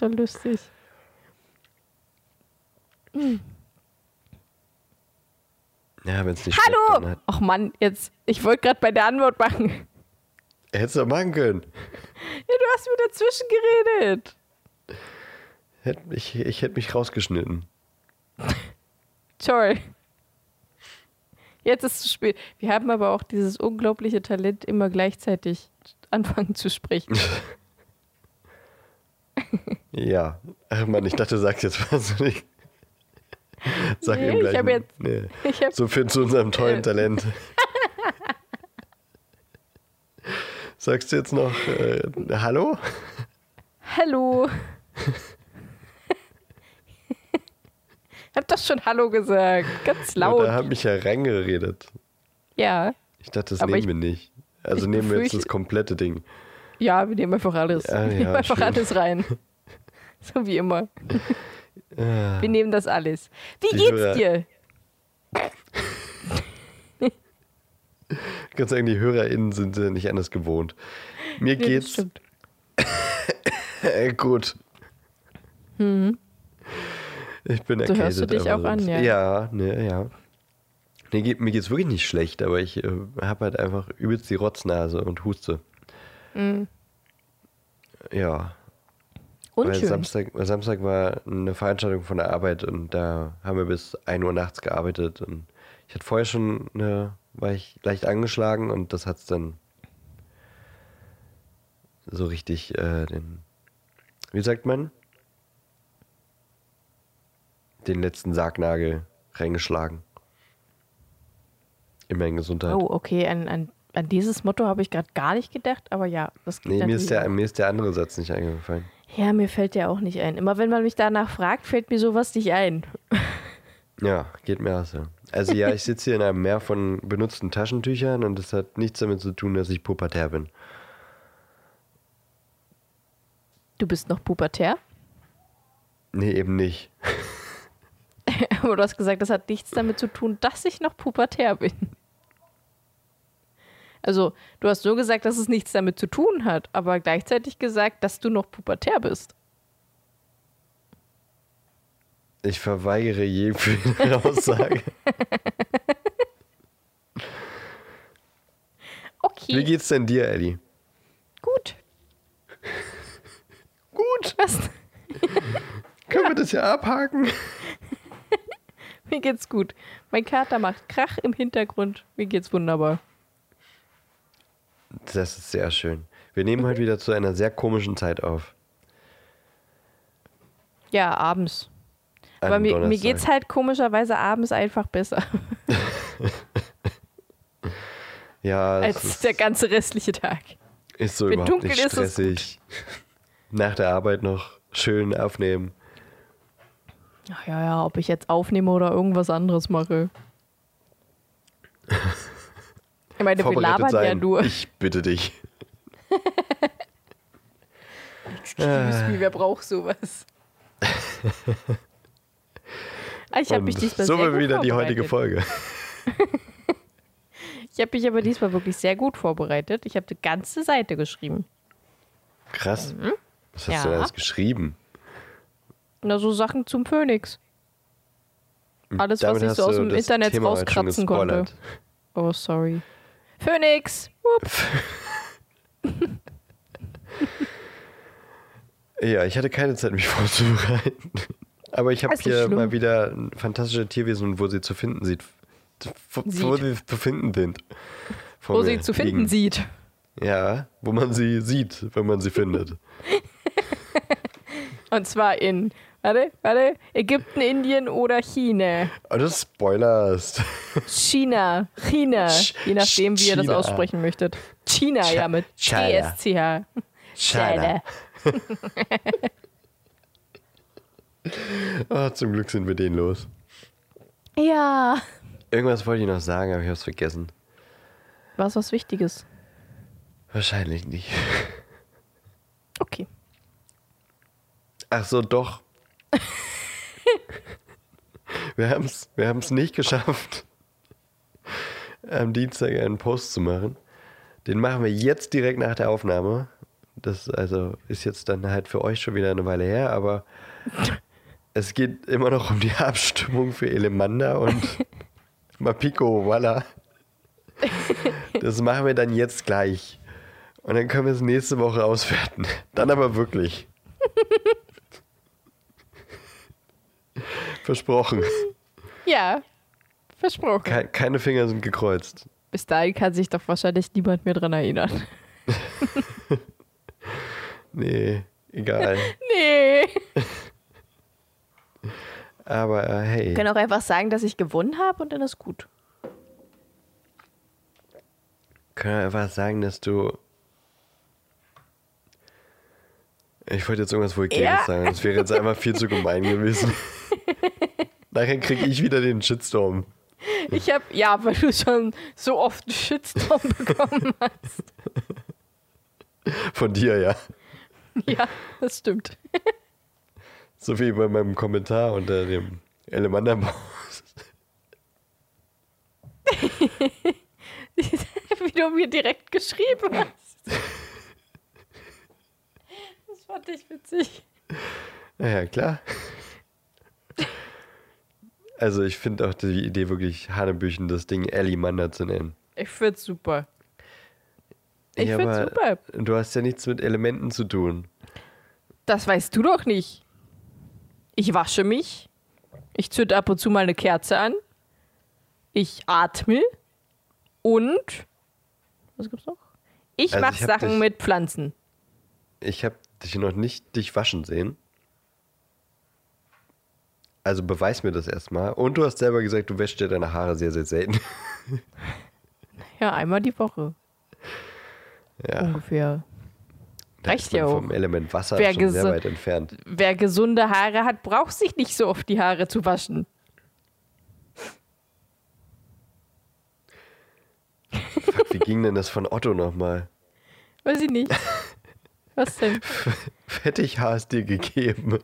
War lustig. Hm. Ja, wenn es nicht Hallo! Ach Mann, jetzt. Ich wollte gerade bei der Antwort machen. Hättest du doch machen können. Ja, du hast mir dazwischen geredet. Hätt, ich, ich hätte mich rausgeschnitten. Toll. Jetzt ist es zu spät. Wir haben aber auch dieses unglaubliche Talent, immer gleichzeitig anfangen zu sprechen. Ja. Ach Mann, ich dachte, du sagst jetzt was. Ich Sag Nee, ihm ich gleich. hab mal- jetzt- nee. Ich hab, So viel zu unserem tollen. Talent. Sagst du jetzt noch äh, Hallo? Hallo. hab doch schon Hallo gesagt. Ganz laut. Oder hab mich ja reingeredet. Ja. Ich dachte, das Aber nehmen ich- wir nicht. Also ich nehmen wir jetzt das komplette Ding. Ja, wir nehmen einfach alles. Ja, wir nehmen ja, einfach schön. alles rein. So wie immer. Ah, Wir nehmen das alles. Wie Die geht's Hörer- dir? Ich kann sagen, die HörerInnen sind äh, nicht anders gewohnt. Mir Nee, geht's gut. Ich bin erkältet. Mhm. hörst du dich auch an, ja. Ja, ne, ja. Nee, mir geht's wirklich nicht schlecht, aber ich äh, habe halt einfach übelst die Rotznase und Huste. Mhm. Ja. Weil Unschön. Samstag, weil Samstag war eine Veranstaltung von der Arbeit und da haben wir bis 1 Uhr nachts gearbeitet und ich hatte vorher schon eine, war ich leicht angeschlagen und das hat's dann so richtig äh, den, wie sagt man? Den letzten Sargnagel reingeschlagen. In meine Gesundheit. Oh, okay. An, an, an dieses Motto habe ich gerade gar nicht gedacht, aber ja, das geht nee, mir ist, der, mir ist der andere Satz nicht eingefallen. Ja, mir fällt der auch nicht ein. Immer wenn man mich danach fragt, fällt mir sowas nicht ein. Ja, geht mir auch so. Also ja, ich sitze hier in einem Meer von benutzten Taschentüchern und das hat nichts damit zu tun, dass ich pubertär bin. Du bist noch pubertär? Nee, eben nicht. Aber du hast gesagt, das hat nichts damit zu tun, dass ich noch pubertär bin. Also, du hast so gesagt, dass es nichts damit zu tun hat, aber gleichzeitig gesagt, dass du noch pubertär bist. Ich verweigere jede Aussage. Okay, Wie geht's denn dir, Ellie? gut. Gut. Was? Können wir das ja abhaken? Mir geht's gut. Mein Kater macht Krach im Hintergrund. Mir geht's wunderbar. Das ist sehr schön. Wir nehmen heute wieder zu einer sehr komischen Zeit auf. Ja, abends. An Aber mir, mir Donnerstag. geht's halt komischerweise abends einfach besser ja, es als ist, der ganze restliche Tag. ist so wenn überhaupt dunkel nicht stressig. Nach der Arbeit noch schön aufnehmen. Ach ja, ja, ob ich jetzt aufnehme oder irgendwas anderes mache. Ich meine, wir labern sein. ja nur. Ich bitte dich. Excuse me, wer braucht sowas? Ah, ich habe mich diesmal so sehr gut wieder die heutige. Folge. Ich habe mich aber diesmal wirklich sehr gut vorbereitet. Ich habe die ganze Seite geschrieben. Krass. Was hast Mhm. Ja. du alles geschrieben? Na, so Sachen zum Phönix. Alles, was Damit ich hast so aus dem Internet Thema rauskratzen konnte. Oh, sorry. Phoenix! Ja, ich hatte keine Zeit, mich vorzubereiten. Aber ich habe hier schlimm. mal wieder fantastische Tierwesen, wo sie zu finden sieht. Wo, wo sie zu finden sind. Vor Wo sie zu finden liegen. sieht. Ja, wo man sie sieht, wenn man sie findet. Und zwar in, warte, warte, Ägypten, Indien oder China. Oh, das spoilerst. China, China, Ch- je nachdem, wie ihr das China. aussprechen möchtet. China, Ch- ja, mit China. TSCH. China. Oh, zum Glück sind wir den los. Ja. Irgendwas wollte ich noch sagen, aber ich habe es vergessen. War was Wichtiges? Wahrscheinlich nicht. Okay. Ach so, doch. Wir haben es wir haben's nicht geschafft, am Dienstag einen Post zu machen. Den machen wir jetzt direkt nach der Aufnahme. Das also ist jetzt dann halt für euch schon wieder eine Weile her, aber es geht immer noch um die Abstimmung für Elemanda und Mapiko Walla. Das machen wir dann jetzt gleich. Und dann können wir es nächste Woche auswerten. Dann aber wirklich. Versprochen. Ja, versprochen. Ke keine Finger sind gekreuzt. Bis dahin kann sich doch wahrscheinlich niemand mehr dran erinnern. Nee, egal. Nee. Aber äh, hey. Ich kann auch einfach sagen, dass ich gewonnen habe und dann ist gut. Können wir einfach sagen, dass du. Ich wollte jetzt irgendwas Vulgäres Ja. sagen. Das wäre jetzt einfach viel zu gemein gewesen. Nachher kriege ich wieder den Shitstorm. Ich habe, ja, weil du schon so oft einen Shitstorm bekommen hast. Von dir, ja. Ja, das stimmt. So wie bei meinem Kommentar unter dem Elemanderbaus. Wie du mir direkt geschrieben hast. Fand ich witzig. Naja, klar. Also ich finde auch die Idee wirklich Hanebüchen, das Ding Elimander zu nennen. Ich find's super. Ich Ja, find's aber super. Du hast ja nichts mit Elementen zu tun. Das weißt du doch nicht. Ich wasche mich. Ich zünde ab und zu mal eine Kerze an. Ich atme. Und. Was gibt's noch? Ich Also mache Sachen dich- mit Pflanzen. Ich habe dich noch nicht dich waschen sehen. Also beweis mir das erstmal. Und du hast selber gesagt, du wäschst dir deine Haare sehr, sehr selten. Ja, einmal die Woche ja, ungefähr. da reicht ja auch. Vom Element Wasser Wer schon sehr weit entfernt. Wer gesunde Haare hat, braucht sich nicht so oft die Haare zu waschen. Fuck, wie ging denn das von Otto nochmal? Weiß ich nicht. Was denn? Fettighaar ist dir gegeben.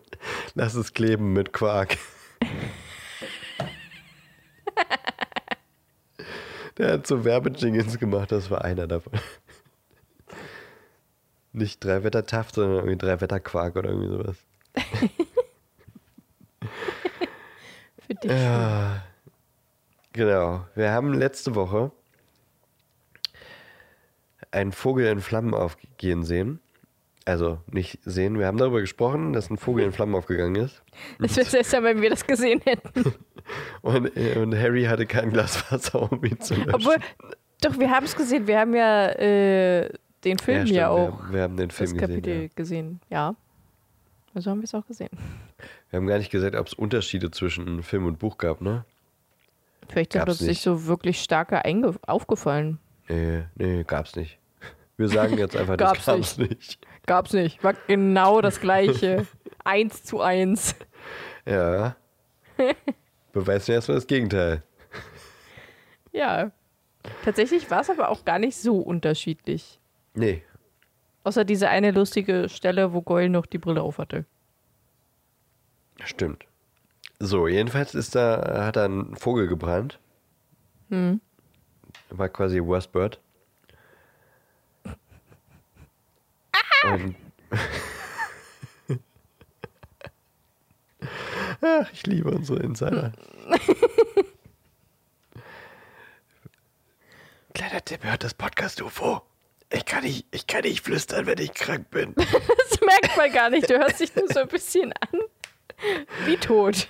Lass es kleben mit Quark. Der hat so Werbejingles gemacht, das war einer davon. Nicht drei Wetter Taft, sondern irgendwie drei Wetter Quark oder irgendwie sowas. Für dich. Ja. Genau. Wir haben letzte Woche einen Vogel in Flammen aufgehen sehen. Also nicht sehen, wir haben darüber gesprochen, dass ein Vogel in Flammen aufgegangen ist. Das wäre besser, wenn wir das gesehen hätten. Und, äh, und Harry hatte kein Glas Wasser, um ihn zu löschen. Obwohl, doch, wir haben es gesehen. Wir haben ja äh, den Film ja, stimmt, wir auch. haben- Wir, haben den Film das gesehen. Kapitel Ja. gesehen, ja. Also haben wir es auch gesehen. Wir haben gar nicht gesagt, ob es Unterschiede zwischen Film und Buch gab, ne? Vielleicht Gab's uns nicht nicht. so wirklich starke einge aufgefallen. Nee, nee, gab's nicht. Wir sagen jetzt einfach, Gab's das gab's nicht. Gab's nicht. War genau das gleiche. eins zu eins. Ja. Beweist mir erstmal das Gegenteil. Ja. Tatsächlich war es aber auch gar nicht so unterschiedlich. Nee. Außer diese eine lustige Stelle, wo Goyle noch die Brille auf hatte. Stimmt. So, jedenfalls ist da, hat da ein Vogel gebrannt. Hm. War quasi Worst Bird. Und Ach, ich liebe unsere Insider. Kleiner Tipp, hört das Podcast UFO. Ich kann nicht, ich kann nicht flüstern, wenn ich krank bin. Das merkt man gar nicht. Du hörst dich nur so ein bisschen an. Wie tot.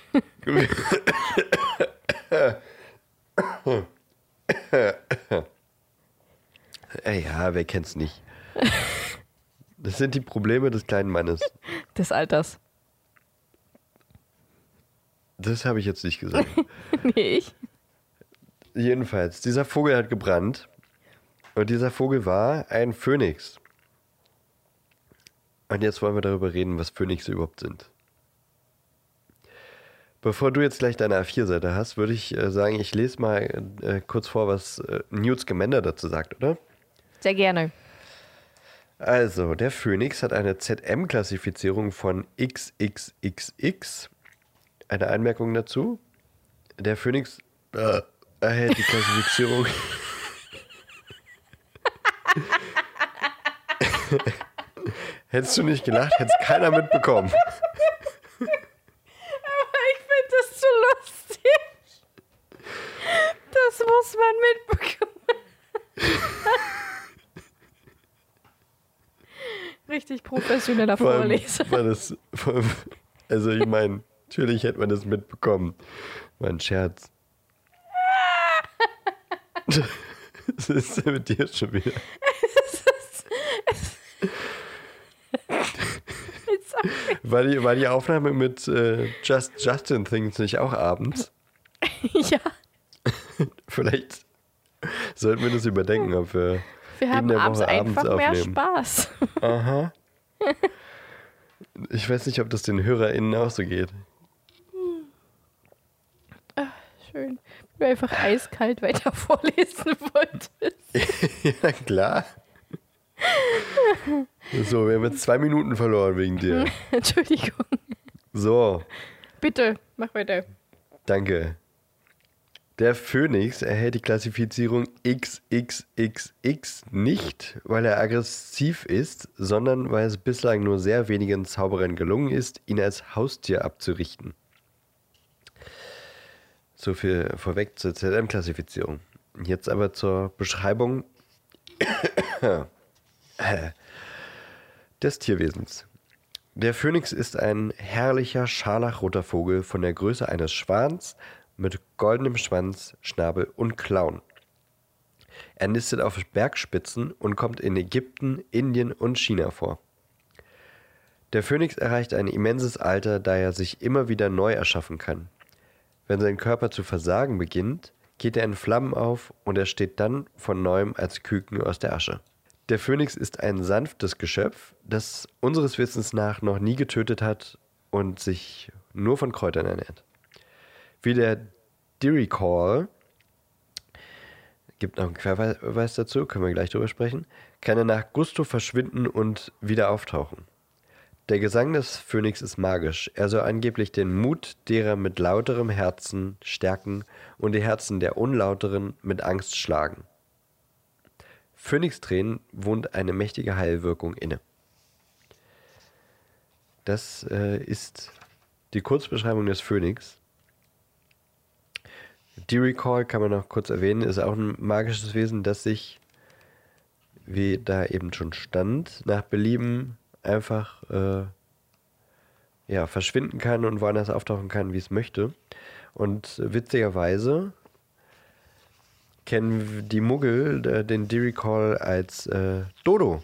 Ey, ja, wer kennt's nicht? Das sind die Probleme des kleinen Mannes. Des Alters. Das habe ich jetzt nicht gesagt. Nee, ich. Jedenfalls, dieser Vogel hat gebrannt. Und dieser Vogel war ein Phönix. Und jetzt wollen wir darüber reden, was Phönixe überhaupt sind. Bevor du jetzt gleich deine A4-Seite hast, würde ich äh, sagen, ich lese mal äh, kurz vor, was äh, Newt Scamander dazu sagt, oder? Sehr gerne. Also, der Phoenix hat eine ZM-Klassifizierung von XXXX. Eine Anmerkung dazu. Der Phoenix äh, erhält die Klassifizierung. Hättest du nicht gelacht, hätte es keiner mitbekommen. Aber ich finde das zu lustig. Das muss man mitbekommen. Richtig professioneller Vor allem, Vorleser. das, vor allem, also ich meine, natürlich hätte man das mitbekommen. War ein Scherz. Was ist denn mit dir schon wieder? War die, war die Aufnahme mit äh, Just Justin Things nicht auch abends? Ja, Vielleicht sollten wir das überdenken, ob wir wir haben in der abends Woche abends einfach mehr. Spaß. Aha. Ich weiß nicht, ob das den HörerInnen auch so geht. Schön. Wenn du einfach eiskalt weiter vorlesen wolltest. ja, klar. So, wir haben jetzt zwei Minuten verloren wegen dir. Entschuldigung. So, Bitte, mach weiter. danke. Der Phönix erhält die Klassifizierung XXXX nicht, weil er aggressiv ist, sondern weil es bislang nur sehr wenigen Zauberern gelungen ist, ihn als Haustier abzurichten. So viel vorweg zur ZM-Klassifizierung. Jetzt aber zur Beschreibung des Tierwesens. Der Phönix ist ein herrlicher scharlachroter Vogel von der Größe eines Schwans mit goldenem Schwanz, Schnabel und Klauen. Er nistet auf Bergspitzen und kommt in Ägypten, Indien und China vor. Der Phönix erreicht ein immenses Alter, da er sich immer wieder neu erschaffen kann. Wenn sein Körper zu versagen beginnt, geht er in Flammen auf und er steht dann von neuem als Küken aus der Asche. Der Phönix ist ein sanftes Geschöpf, das unseres Wissens nach noch nie getötet hat und sich nur von Kräutern ernährt. Wie der Diricawl, gibt noch einen Querverweis dazu, können wir gleich drüber sprechen, kann er nach Gusto verschwinden und wieder auftauchen. Der Gesang des Phönix ist magisch. Er soll angeblich den Mut derer mit lauterem Herzen stärken und die Herzen der Unlauteren mit Angst schlagen. Phönixtränen wohnt eine mächtige Heilwirkung inne. Das äh, ist die Kurzbeschreibung des Phönix. D-Recall kann man noch kurz erwähnen, ist auch ein magisches Wesen, das sich, wie da eben schon stand, nach Belieben einfach äh, ja, verschwinden kann und woanders auftauchen kann, wie es möchte. Und witzigerweise kennen die Muggel äh, den D-Recall als äh, Dodo.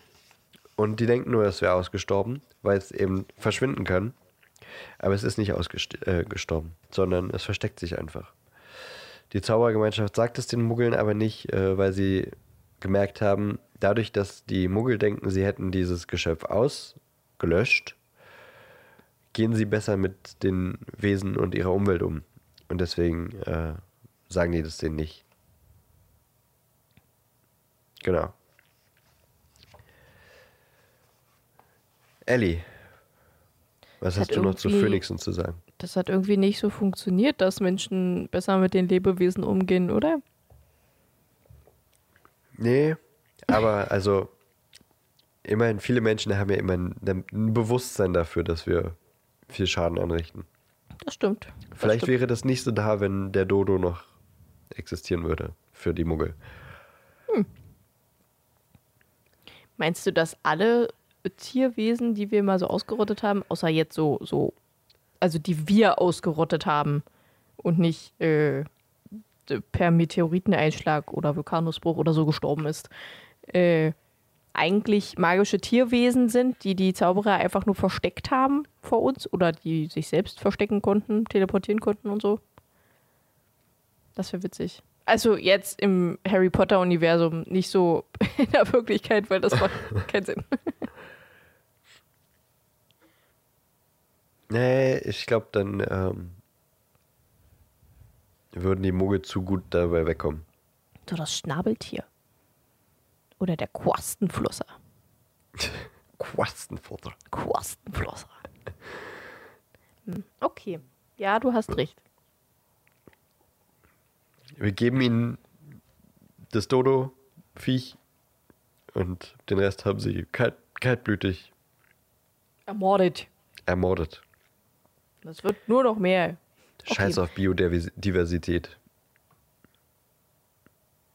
Und die denken nur, es wäre ausgestorben, weil es eben verschwinden kann. Aber es ist nicht ausgestorben, sondern es versteckt sich einfach. Die Zaubergemeinschaft sagt es den Muggeln aber nicht, äh, weil sie gemerkt haben, dadurch, dass die Muggel denken, sie hätten dieses Geschöpf ausgelöscht, gehen sie besser mit den Wesen und ihrer Umwelt um. Und deswegen äh, sagen die das denen nicht. Genau. Ellie, was Das hast hat du noch zu Phönixen zu sagen? Das hat irgendwie nicht so funktioniert, dass Menschen besser mit den Lebewesen umgehen, oder? Nee, aber also immerhin, viele Menschen haben ja immer ein, ein Bewusstsein dafür, dass wir viel Schaden anrichten. Das stimmt. Das Vielleicht stimmt. wäre das nicht so da, wenn der Dodo noch existieren würde für die Muggel. Meinst du, dass alle Tierwesen, die wir mal so ausgerottet haben, außer jetzt so, so, also die wir ausgerottet haben und nicht äh, per Meteoriteneinschlag oder Vulkanausbruch oder so gestorben ist, äh, eigentlich magische Tierwesen sind, die die Zauberer einfach nur versteckt haben vor uns oder die sich selbst verstecken konnten, teleportieren konnten und so? Das wäre witzig. Also jetzt im Harry Potter-Universum, nicht so in der Wirklichkeit, weil das macht keinen Sinn. Nee, ich glaube, dann ähm, würden die Muggel zu gut dabei wegkommen. So das Schnabeltier. Oder der Quastenflosser. Quastenfutter. Quastenflosser. Hm, Okay. Ja, du hast recht. Wir geben ihnen das Dodo-Viech und den Rest haben sie kein, kaltblütig Ermordet. ermordet. Das wird nur noch mehr. Okay. Scheiß auf Biodiversität.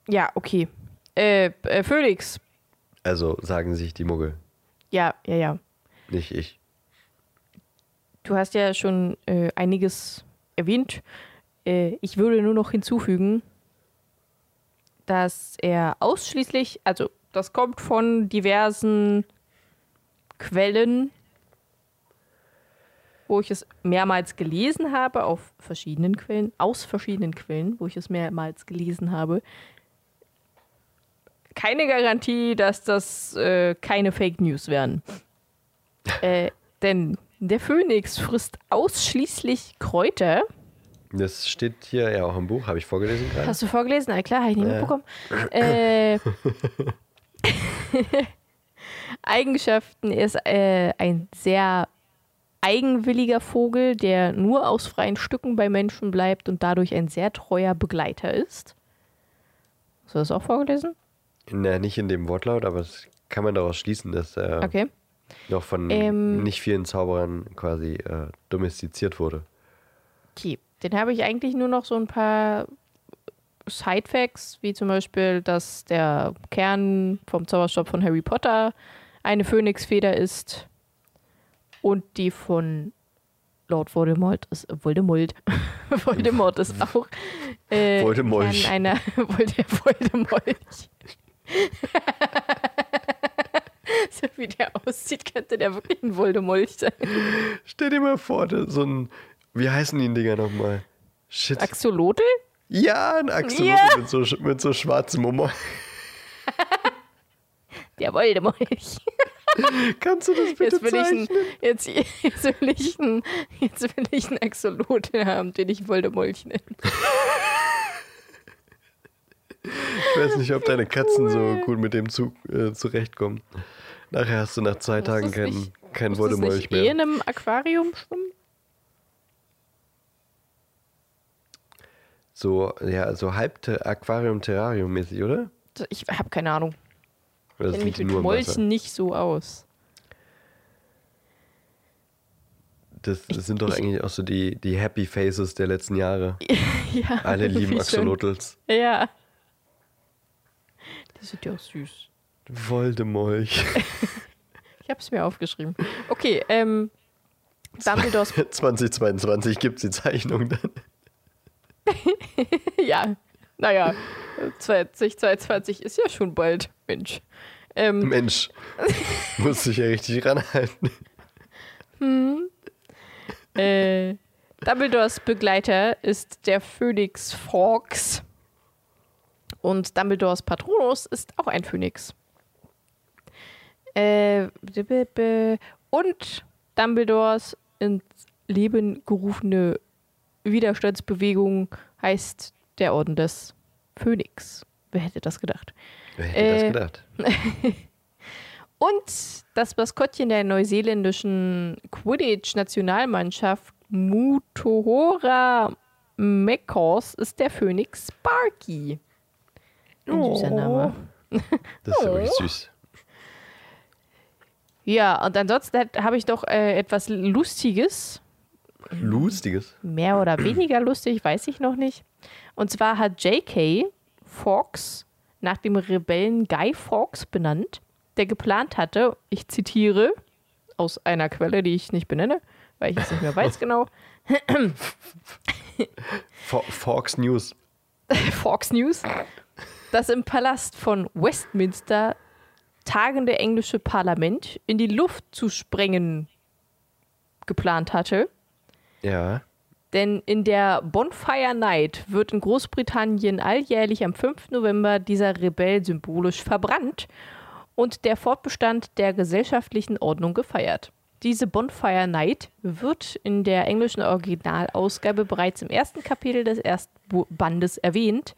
Ja, okay. Äh, äh, Phoenix. Also sagen sich die Muggel, Ja, ja, ja. nicht ich. Du hast ja schon äh, einiges erwähnt. Äh, ich würde nur noch hinzufügen, dass er ausschließlich, also das kommt von diversen Quellen, wo ich es mehrmals gelesen habe, auf verschiedenen Quellen, aus verschiedenen Quellen, wo ich es mehrmals gelesen habe. Keine Garantie, dass das äh, keine Fake News wären. äh, denn der Phönix frisst ausschließlich Kräuter. Das steht hier ja auch im Buch, habe ich vorgelesen gerade. Hast du vorgelesen? Na klar, habe ich nicht Ja. mitbekommen. Äh, Eigenschaften ist äh, ein sehr eigenwilliger Vogel, der nur aus freien Stücken bei Menschen bleibt und dadurch ein sehr treuer Begleiter ist. Hast du das auch vorgelesen? Na, nicht in dem Wortlaut, aber das kann man daraus schließen, dass er Okay. noch von Ähm. nicht vielen Zauberern quasi äh, domestiziert wurde. Okay. Den habe ich eigentlich nur noch so ein paar Sidefacts, wie zum Beispiel, dass der Kern vom Zauberstab von Harry Potter eine Phönixfeder ist und die von Lord Voldemort ist Voldemort. Voldemort ist auch äh, Voldemolch. Kern einer Volde, Voldemolch. so wie der aussieht, könnte der wirklich ein Voldemolch sein. Stell dir mal vor, so ein, wie heißen die Dinger nochmal? Shit. Axolotl? ja, ein Axolotl Ja. mit, so, mit so schwarzem Humor. Der Voldemolch. Kannst du das bitte Jetzt will, ich zeichnen? ein, jetzt, jetzt, will ich ein, jetzt will ich einen Axolotl haben, den ich Voldemolch nenne. Ich weiß nicht, ob deine Katzen so gut mit dem Zug äh, zurechtkommen. Nachher hast du nach zwei Muss Tagen kein, nicht- kein Voldemolch nicht eh mehr. in einem Aquarium schwimmen? So, ja, so halb Aquarium-Terrarium-mäßig, oder? Ich habe keine Ahnung. Oder Ich das kenne mich mit? Molchen nicht so aus. Das, das sind doch ich- eigentlich auch so die, die Happy Faces der letzten Jahre. ja, Alle lieben. Axolotls. Ja. Die sind ja auch süß. Voldemolch. Ich habe es mir aufgeschrieben. Okay, ähm, Dumbledores 2022 gibt es die Zeichnung dann. ja, naja, 2022 ist ja schon bald, Mensch. Ähm, Mensch, muss sich ja richtig ranhalten. äh, Dumbledores Begleiter ist der Phönix Fawkes. Und Dumbledores Patronus ist auch ein Phönix. Äh, und Dumbledores ins Leben gerufene Widerstandsbewegung heißt der Orden des Phönix. Wer hätte das gedacht? Wer hätte Äh, das gedacht? Und das Maskottchen der neuseeländischen Quidditch-Nationalmannschaft Mutohora Mekos ist der Phönix Sparky. Ein süßer Name. Das ist ja wirklich Oh. süß. Ja, und ansonsten habe ich noch äh, etwas Lustiges. Lustiges. Mehr oder weniger lustig, weiß ich noch nicht. Und zwar hat J.K. Fox nach dem Rebellen Guy Fawkes benannt, der geplant hatte, ich zitiere aus einer Quelle, die ich nicht benenne, weil ich es nicht mehr weiß genau, Fox News. Fox News, das im Palast von Westminster tagende englische Parlament in die Luft zu sprengen geplant hatte. Ja. Denn in der Bonfire Night wird in Großbritannien alljährlich am 5. November dieser Rebell symbolisch verbrannt und der Fortbestand der gesellschaftlichen Ordnung gefeiert. Diese Bonfire Night wird in der englischen Originalausgabe bereits im ersten Kapitel des ersten Bandes erwähnt.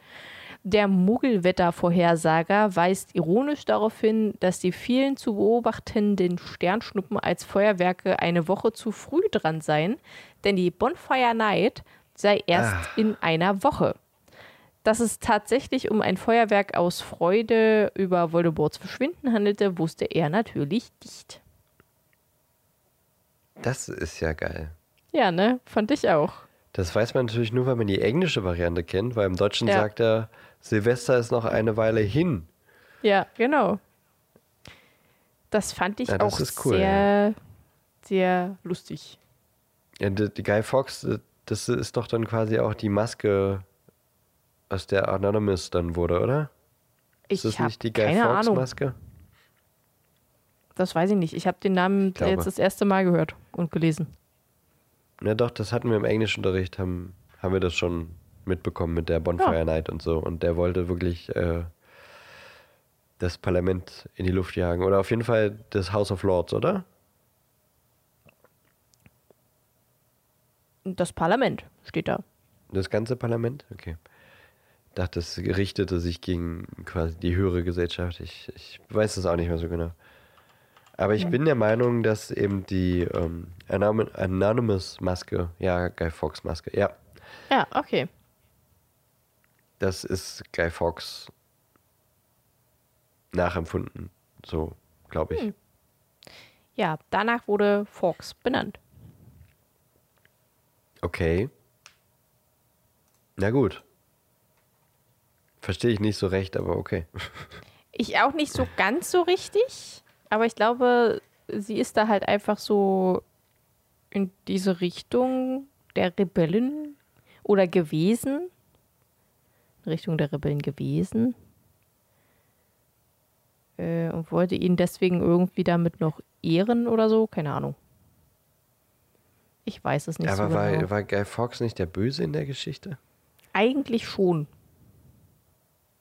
Der Muggelwettervorhersager weist ironisch darauf hin, dass die vielen zu beobachtenden Sternschnuppen als Feuerwerke eine Woche zu früh dran seien, denn die Bonfire Night sei erst Ah. in einer Woche. Dass es tatsächlich um ein Feuerwerk aus Freude über Voldemorts Verschwinden handelte, wusste er natürlich nicht. Das ist ja geil. Ja, ne? Fand ich auch. Das weiß man natürlich nur, weil man die englische Variante kennt, weil im Deutschen Ja. sagt er, Silvester ist noch eine Weile hin. Ja, genau. Das fand ich Ja, das auch cool, sehr, sehr lustig. Ja, die, die Guy Fox, das ist doch dann quasi auch die Maske, aus der Anonymous dann wurde, oder? Ich ist das nicht die Guy keine Fawkes Ahnung. Maske? Das weiß ich nicht. Ich habe den Namen jetzt das erste Mal gehört und gelesen. Na doch, das hatten wir im Englischunterricht, haben, haben wir das schon mitbekommen mit der Bonfire Ja. Night und so. Und der wollte wirklich äh, das Parlament in die Luft jagen. Oder auf jeden Fall das House of Lords, oder? Das Parlament steht da. Das ganze Parlament? Okay. Ich dachte, es richtete sich gegen quasi die höhere Gesellschaft. Ich, ich weiß das auch nicht mehr so genau. Aber ich bin der Meinung, dass eben die ähm, Anonymous-Maske, ja, Guy Fawkes-Maske, ja, Ja, okay. Das ist Guy Fawkes nachempfunden. So, glaube ich. Hm. Ja, danach wurde Fox benannt. Okay. Na gut. Verstehe ich nicht so recht, aber okay. Ich auch nicht so ganz so richtig, aber ich glaube, sie ist da halt einfach so in diese Richtung der Rebellen oder gewesen. Richtung der Rebellen gewesen. Äh, und wollte ihn deswegen irgendwie damit noch ehren oder so. Keine Ahnung. Ich weiß es nicht aber so war, genau. war Guy Fawkes nicht der Böse in der Geschichte? Eigentlich schon.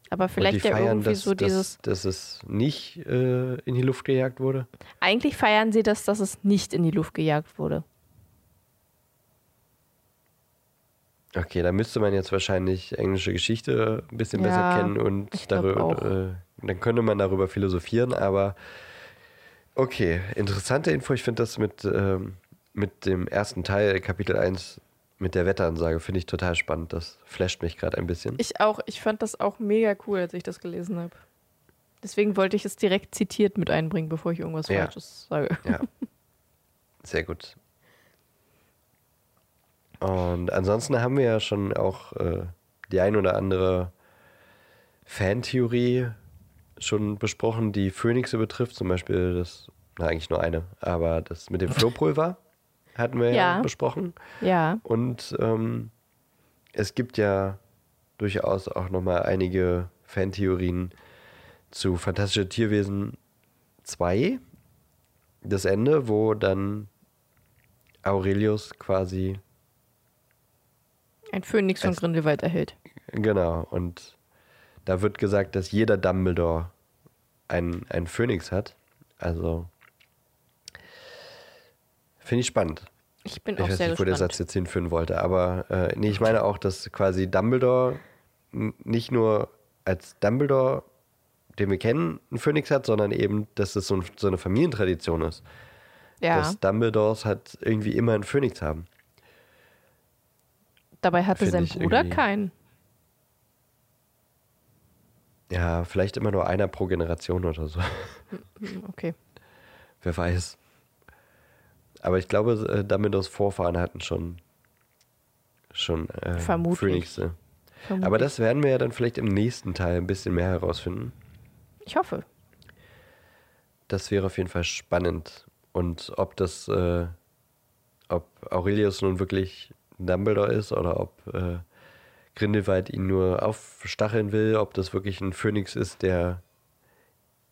Aber vielleicht ja feiern, irgendwie dass, so dieses. dass, dass es nicht äh, in die Luft gejagt wurde? Eigentlich feiern sie das, dass es nicht in die Luft gejagt wurde. Okay, da müsste man jetzt wahrscheinlich englische Geschichte ein bisschen Ja, besser kennen und darüber, äh, dann könnte man darüber philosophieren, aber okay, interessante Info. Ich finde das mit, ähm, mit dem ersten Teil, Kapitel 1, mit der Wetteransage, finde ich total spannend. Das flasht mich gerade ein bisschen. Ich auch. Ich fand das auch mega cool, als ich das gelesen habe. Deswegen wollte ich es direkt zitiert mit einbringen, bevor ich irgendwas Ja. Falsches sage. Ja. Sehr gut. Und ansonsten haben wir ja schon auch äh, die ein oder andere Fantheorie schon besprochen, die Phönixe betrifft. Zum Beispiel das, na eigentlich nur eine, aber das mit dem Flohpulver hatten wir ja, Ja. besprochen. Ja. Und ähm, es gibt ja durchaus auch nochmal einige Fantheorien zu Fantastische Tierwesen 2. Das Ende, wo dann Aurelius quasi, Ein Phönix von Grindelwald erhält. genau, und da wird gesagt, dass jeder Dumbledore ein, ein Phönix hat. Also finde ich spannend. Ich bin Ich auch weiß sehr nicht, wo der gespannt. Satz jetzt hinführen wollte, aber äh, nee, ich meine auch, dass quasi Dumbledore nicht nur als Dumbledore, den wir kennen, einen Phönix hat, sondern eben, dass es so, ein, so eine Familientradition ist. Ja. Dass Dumbledores halt irgendwie immer einen Phönix haben. Dabei hatte sein Bruder irgendwie- keinen. Ja, vielleicht immer nur einer pro Generation oder so. Hm, Okay. Wer weiß. Aber ich glaube, äh, Dumbledores Vorfahren hatten schon, schon äh, Vermutlich. Phönixe. Vermutlich. Aber das werden wir ja dann vielleicht im nächsten Teil ein bisschen mehr herausfinden. Ich hoffe. Das wäre auf jeden Fall spannend. Und ob das, äh, ob Aurelius nun wirklich Dumbledore ist oder ob äh, Grindelwald ihn nur aufstacheln will, ob das wirklich ein Phönix ist, der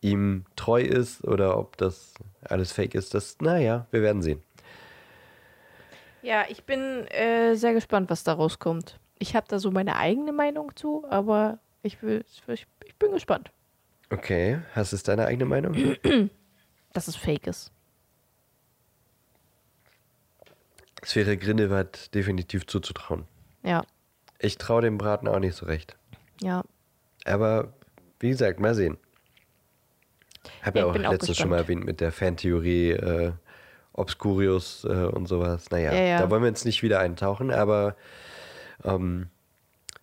ihm treu ist oder ob das alles fake ist, das, naja, wir werden sehen. Ja, ich bin äh, sehr gespannt, was da rauskommt. Ich habe da so meine eigene Meinung zu, aber ich, will, ich, ich bin gespannt, Okay, hast du deine eigene Meinung? dass es fake ist. Es wäre Grindelwald definitiv zuzutrauen. Ja, Ich traue dem Braten auch nicht so recht. ja. Aber wie gesagt, mal sehen. Habe ja, Ja, auch bin auch letztens schon mal erwähnt mit der Fantheorie äh, Obscurius äh, und sowas. Naja, Ja, ja. da wollen wir jetzt nicht wieder eintauchen, aber ähm,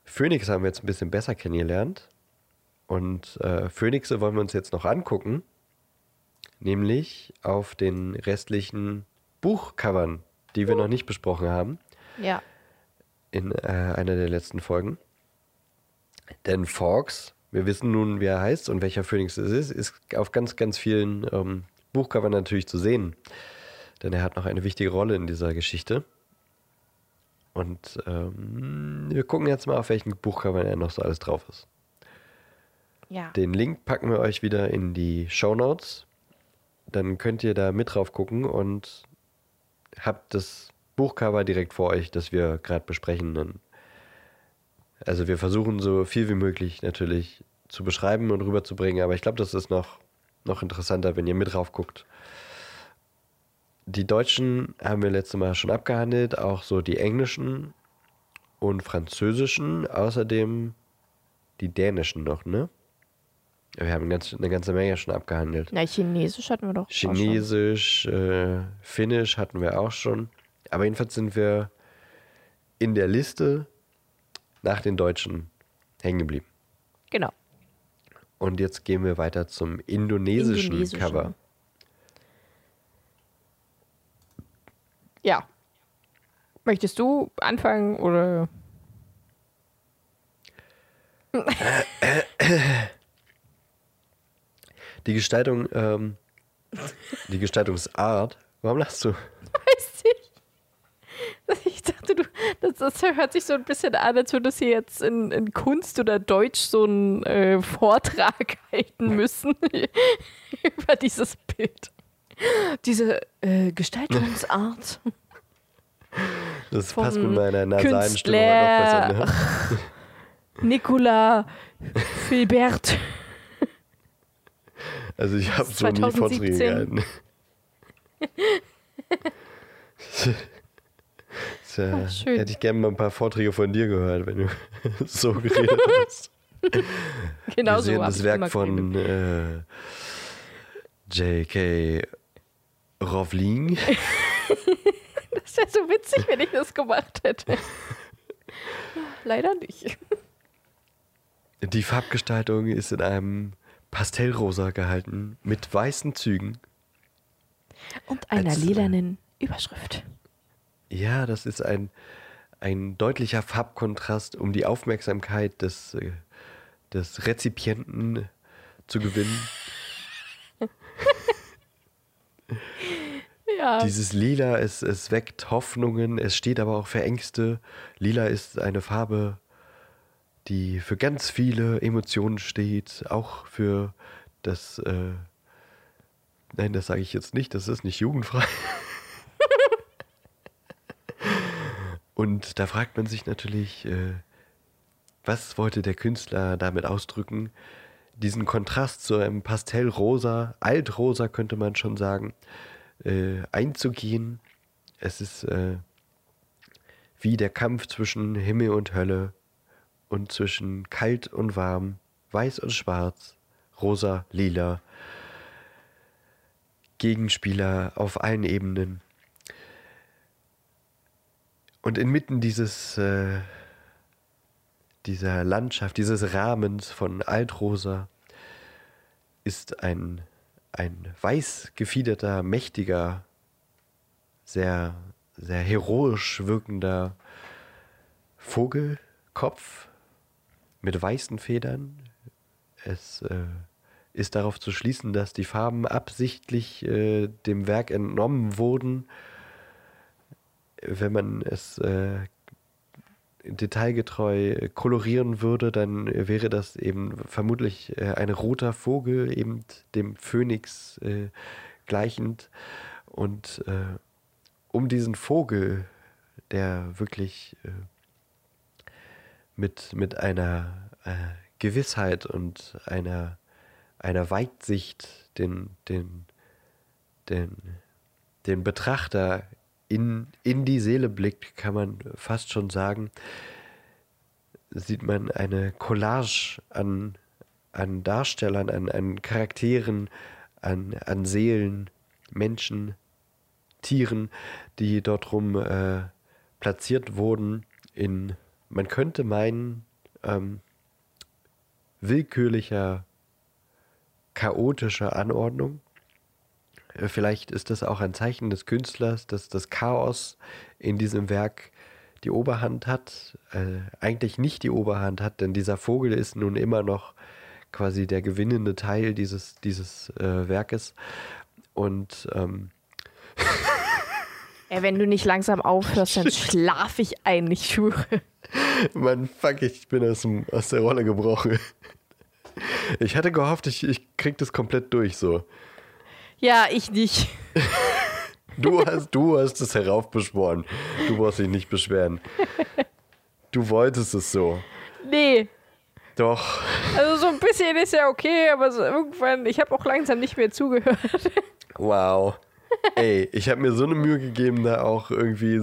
Phoenix haben wir jetzt ein bisschen besser kennengelernt. Und äh, Phönixe wollen wir uns jetzt noch angucken. Nämlich auf den restlichen Buchcovern, die wir noch nicht besprochen haben Ja. in äh, einer der letzten Folgen. Denn Fawkes, wir wissen nun, wie er heißt und welcher Phönix es ist, ist auf ganz, ganz vielen ähm, Buchcovern natürlich zu sehen. Denn er hat noch eine wichtige Rolle in dieser Geschichte. Und ähm, wir gucken jetzt mal, auf welchen Buchcovern er noch so alles drauf ist. Ja. Den Link packen wir euch wieder in die Show Notes. Dann könnt ihr da mit drauf gucken und habt das Buchcover direkt vor euch, das wir gerade besprechen. Also wir versuchen so viel wie möglich natürlich zu beschreiben und rüberzubringen, aber ich glaube, das ist noch, noch interessanter, wenn ihr mit drauf guckt. Die Deutschen haben wir letztes Mal schon abgehandelt, auch so die englischen und französischen, außerdem die dänischen noch, ne? Wir haben ganz, eine ganze Menge schon abgehandelt. Na, Chinesisch hatten wir doch. Chinesisch, äh, Finnisch hatten wir auch schon. Aber jedenfalls sind wir in der Liste nach den Deutschen hängen geblieben. Genau. Und jetzt gehen wir weiter zum indonesischen, Indonesischen. Cover. Ja. Möchtest du anfangen oder? Die Gestaltung, ähm, die Gestaltungsart. Warum lachst du? Weiß ich. Ich dachte, du, das, das hört sich so ein bisschen an, als würdest du jetzt in, in Kunst oder Deutsch so einen äh, Vortrag halten müssen über dieses Bild. Diese äh, Gestaltungsart. Das passt mit meiner nasalen Stimme noch besser. Ne? Nicola Filbert. Also ich habe so nie Vorträge 2017. gehalten. Tja, Ach, schön. hätte ich gerne mal ein paar Vorträge von dir gehört, wenn du so geredet hast. Genau Wir so sehen das Werk von äh, J.K. Rowling. Das wäre so witzig, wenn ich das gemacht hätte. Leider nicht. Die Farbgestaltung ist in einem Pastellrosa gehalten mit weißen Zügen. Und einer Als, äh, lilanen Überschrift. Ja, das ist ein, ein deutlicher Farbkontrast, um die Aufmerksamkeit des, äh, des Rezipienten zu gewinnen. Ja, Dieses Lila, es, es weckt Hoffnungen, es steht aber auch für Ängste. Lila ist eine Farbe, die für ganz viele Emotionen steht, auch für das. Äh, nein, das sage ich jetzt nicht, das ist nicht jugendfrei. Und da fragt man sich natürlich, äh, was wollte der Künstler damit ausdrücken? Diesen Kontrast zu einem Pastellrosa, Altrosa könnte man schon sagen, äh, einzugehen. Es ist äh, wie der Kampf zwischen Himmel und Hölle und zwischen kalt und warm, weiß und schwarz, rosa, lila. Gegenspieler auf allen Ebenen. Und inmitten dieses, äh, dieser Landschaft, dieses Rahmens von Altrosa ist ein, ein weiß gefiederter, mächtiger, sehr, sehr heroisch wirkender Vogelkopf mit weißen Federn. Es äh, ist darauf zu schließen, dass die Farben absichtlich äh, dem Werk entnommen wurden. Wenn man es äh, detailgetreu kolorieren würde, dann wäre das eben vermutlich äh, ein roter Vogel, eben dem Phönix äh, gleichend. Und äh, um diesen Vogel, der wirklich mit, mit einer äh, Gewissheit und einer, einer Weitsicht den, den, den, den Betrachter in, in die Seele blickt, kann man fast schon sagen, sieht man eine Collage an, an Darstellern, an, an Charakteren, an, an Seelen, Menschen, Tieren, die dort rum äh, platziert wurden in, man könnte meinen, ähm, willkürlicher, chaotischer Anordnung. Äh, Vielleicht ist das auch ein Zeichen des Künstlers, dass das Chaos in diesem Werk die Oberhand hat, äh, eigentlich nicht die Oberhand hat, denn dieser Vogel ist nun immer noch quasi der gewinnende Teil dieses, dieses äh, Werkes. Und ähm, Ey, wenn du nicht langsam aufhörst, dann schlaf ich ein, ich schwöre. Mann, fuck, ich bin aus, dem, aus der Rolle gebrochen. Ich hatte gehofft, ich, ich krieg das komplett durch so. Ja, ich nicht. Du hast, du hast es heraufbeschworen. Du brauchst dich nicht beschweren. Du wolltest es so. Nee. Doch. Also so ein bisschen ist ja okay, aber so irgendwann, ich habe auch langsam nicht mehr zugehört. Wow. Ey, ich habe mir so eine Mühe gegeben, da auch irgendwie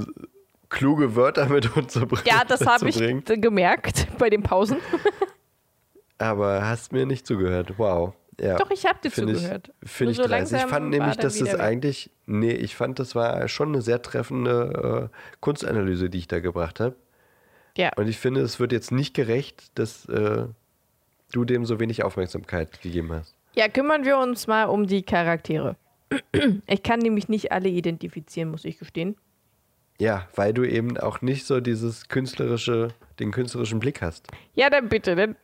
kluge Wörter mit unterzubringen. Ja, das habe ich gemerkt bei den Pausen. Aber hast mir nicht zugehört. Wow. Ja. Doch, ich habe dir Finde zugehört. ich, find ich so dreist. Ich fand nämlich, dass weg. eigentlich, nee, ich fand, das war schon eine sehr treffende äh, Kunstanalyse, die ich da gebracht habe. Ja. Und ich finde, es wird jetzt nicht gerecht, dass äh, du dem so wenig Aufmerksamkeit gegeben hast. ja, kümmern wir uns mal um die Charaktere. Ich kann nämlich nicht alle identifizieren, muss ich gestehen. Ja, weil du eben auch nicht so dieses künstlerische, den künstlerischen Blick hast. Ja, dann bitte, dann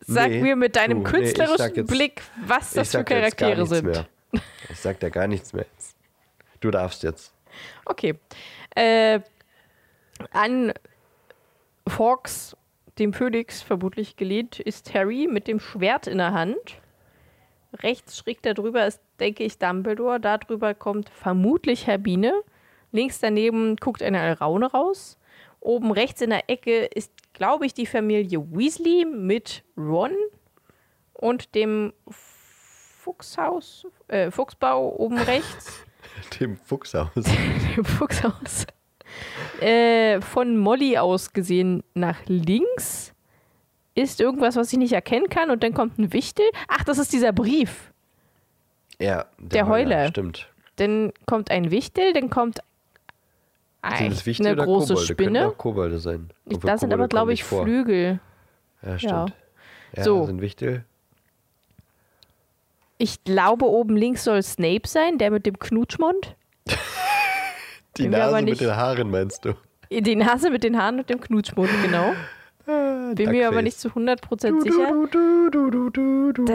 sag Nee, mir mit deinem du, nee, künstlerischen jetzt- Blick, was das ich für sag jetzt gar Charaktere nichts sind. mehr. Ich sag da gar nichts mehr. Du darfst jetzt. Okay. Äh, an Fawkes, dem Phönix vermutlich gelehnt, ist Harry mit dem Schwert in der Hand. Rechts schräg darüber ist, denke ich, Dumbledore. Darüber kommt vermutlich Hermine. Links daneben guckt eine Alraune raus. Oben rechts in der Ecke ist, glaube ich, die Familie Weasley mit Ron und dem Fuchshaus, äh, Fuchsbau oben rechts. Dem Fuchshaus. dem Fuchshaus. Äh, von Molly aus gesehen nach links ist irgendwas, was ich nicht erkennen kann und dann kommt ein Wichtel. Ach, das ist dieser Brief. Ja, Der Heuler. Stimmt. Dann kommt ein Wichtel, dann kommt Sind das Wichtel eine große Kobolde? Spinne. auch Kobolde sein. Ich, Obwohl da sind Kobolde aber, glaube ich, vor. Flügel. Ja, stimmt. Ja, So. sind Wichtel. Ich glaube, oben links soll Snape sein, der mit dem Knutschmund. Die Bin Nase mit nicht- den Haaren, meinst du? Die Nase mit den Haaren und dem Knutschmund, genau. Bin mir aber nicht zu 100% sicher.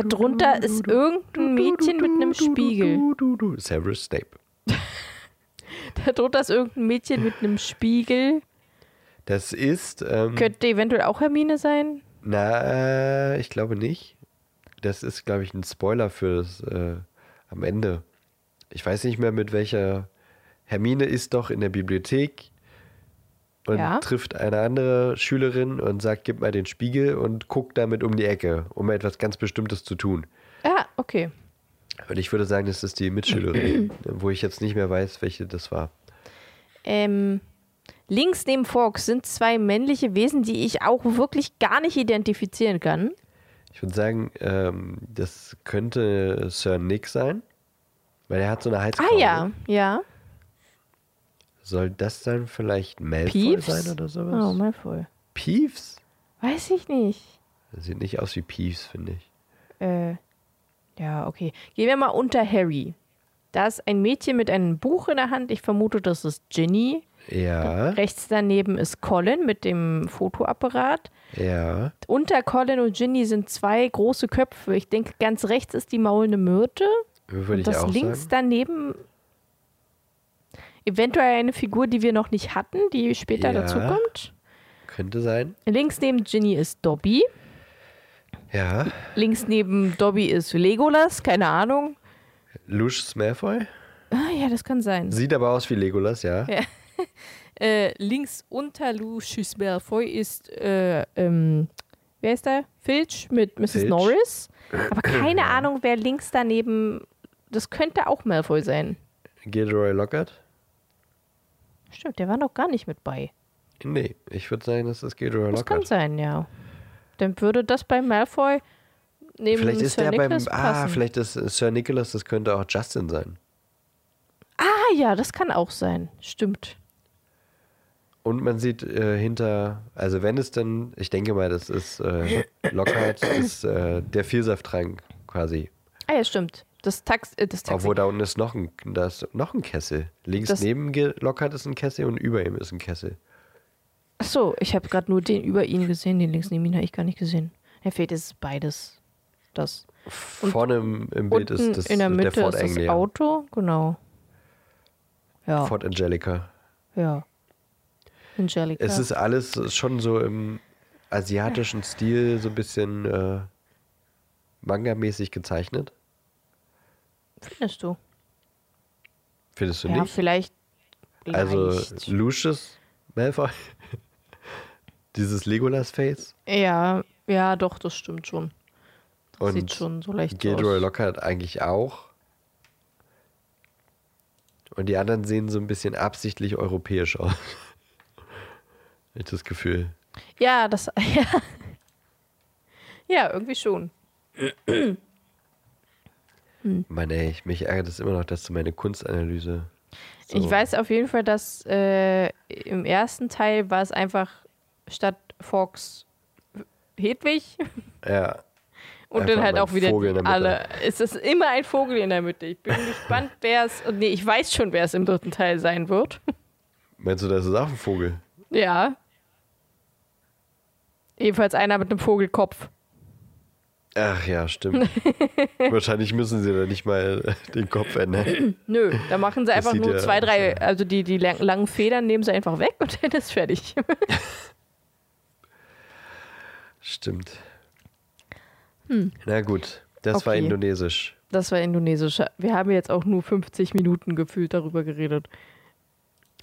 Darunter ist irgendein Mädchen mit einem Spiegel. Severus Snape. Darunter ist irgendein Mädchen mit einem Spiegel. Das ist, ähm, Könnte eventuell auch Hermine sein. na, ich glaube nicht. Das ist, glaube ich, ein Spoiler für das äh, am Ende. Ich weiß nicht mehr, mit welcher. Hermine ist doch in der Bibliothek und Ja. trifft eine andere Schülerin und sagt, gib mal den Spiegel und guckt damit um die Ecke, um etwas ganz Bestimmtes zu tun. Ah, okay. Und ich würde sagen, das ist die Mitschülerin, wo ich jetzt nicht mehr weiß, welche das war. Ähm, links neben Fox sind zwei männliche Wesen, die ich auch wirklich gar nicht identifizieren kann. Ich würde sagen, ähm, das könnte Sir Nick sein, weil er hat so eine Halskrause. Ah ja, ja. Soll das dann vielleicht Malfoy Peeves? sein oder sowas? Oh, Malfoy. Peeves? Weiß ich nicht. Das sieht nicht aus wie Peeves, finde ich. Äh, ja, okay. Gehen wir mal unter Harry. Da ist ein Mädchen mit einem Buch in der Hand. Ich vermute, das ist Ginny. Ja, Rechts daneben ist Colin mit dem Fotoapparat. ja. Unter Colin und Ginny sind zwei große Köpfe. Ich denke, ganz rechts ist die maulende Myrte. Würde und ich das auch links sagen. daneben eventuell eine Figur, die wir noch nicht hatten, die später Ja. dazukommt. Könnte sein. Links neben Ginny ist Dobby. Ja. Links neben Dobby ist Legolas, keine Ahnung. Lucius Malfoy? Ah, ja, das kann sein. Sieht aber aus wie Legolas, ja. Ja. Äh, links unter Lucius Malfoy ist, äh, ähm, wer ist da? Filch mit Mrs. Filch. Norris. Aber keine Ahnung, wer links daneben, das könnte auch Malfoy sein. Gilderoy Lockhart? Stimmt, der war noch gar nicht mit bei. Nee, ich würde sagen, das ist Gilderoy Das kann Lockhart. sein, ja. Dann würde das bei Malfoy neben Vielleicht ist Sir der beim. Nicholas Ah, passen. vielleicht ist äh, Sir Nicholas, das könnte auch Justin sein. Ah ja, das kann auch sein. Stimmt. Und man sieht äh, hinter, also wenn es dann, ich denke mal, das ist äh, Lockhart, ist äh, der Vielsafttrank quasi. Ah ja, stimmt. Das, Tax äh, das Taxi. Obwohl da unten ist noch ein, da ist noch ein Kessel. Links Das- neben Lockhart ist ein Kessel und über ihm ist ein Kessel. Ach so, ich habe gerade nur den über ihn gesehen, den links neben ihn habe ich gar nicht gesehen. Ja, vielleicht ist es beides. Das. Und Vorne im, im Bild ist das in der Mitte Ford ist das Anglia. Auto, genau. Ja, Ford Angelica. ja. Angelica. Es ist alles schon so im asiatischen Stil, so ein bisschen äh, manga-mäßig gezeichnet. Findest du? Findest du Ja, nicht? vielleicht. Also. Lucius Malfoy, dieses Legolas-Face Ja, ja, doch, das stimmt schon. Das und sieht schon so leicht Gilderoy aus. Lockhart eigentlich auch. Und die anderen sehen so ein bisschen absichtlich europäisch aus. Ich das Gefühl. Ja, das. Ja. ja, irgendwie schon. Mann, ey, ich, mich ärgert es immer noch, dass du meine Kunstanalyse. So, Ich weiß auf jeden Fall, dass äh, im ersten Teil war es einfach statt Fox Hedwig Ja. und Einfach dann halt auch wieder alle. Es ist immer ein Vogel in der Mitte. Ich bin gespannt, wer es. Nee, ich weiß schon, wer es im dritten Teil sein wird. Meinst du, das ist auch ein Vogel? Ja. Ebenfalls einer mit einem Vogelkopf. Ach ja, stimmt. Wahrscheinlich müssen sie da nicht mal den Kopf ändern. Nö, da machen sie einfach nur zwei, drei, also die, die lang- langen Federn nehmen sie einfach weg und dann ist fertig. Stimmt. Na gut, das war Hm. Okay. indonesisch. Das war indonesisch. Wir haben jetzt auch nur 50 Minuten gefühlt darüber geredet.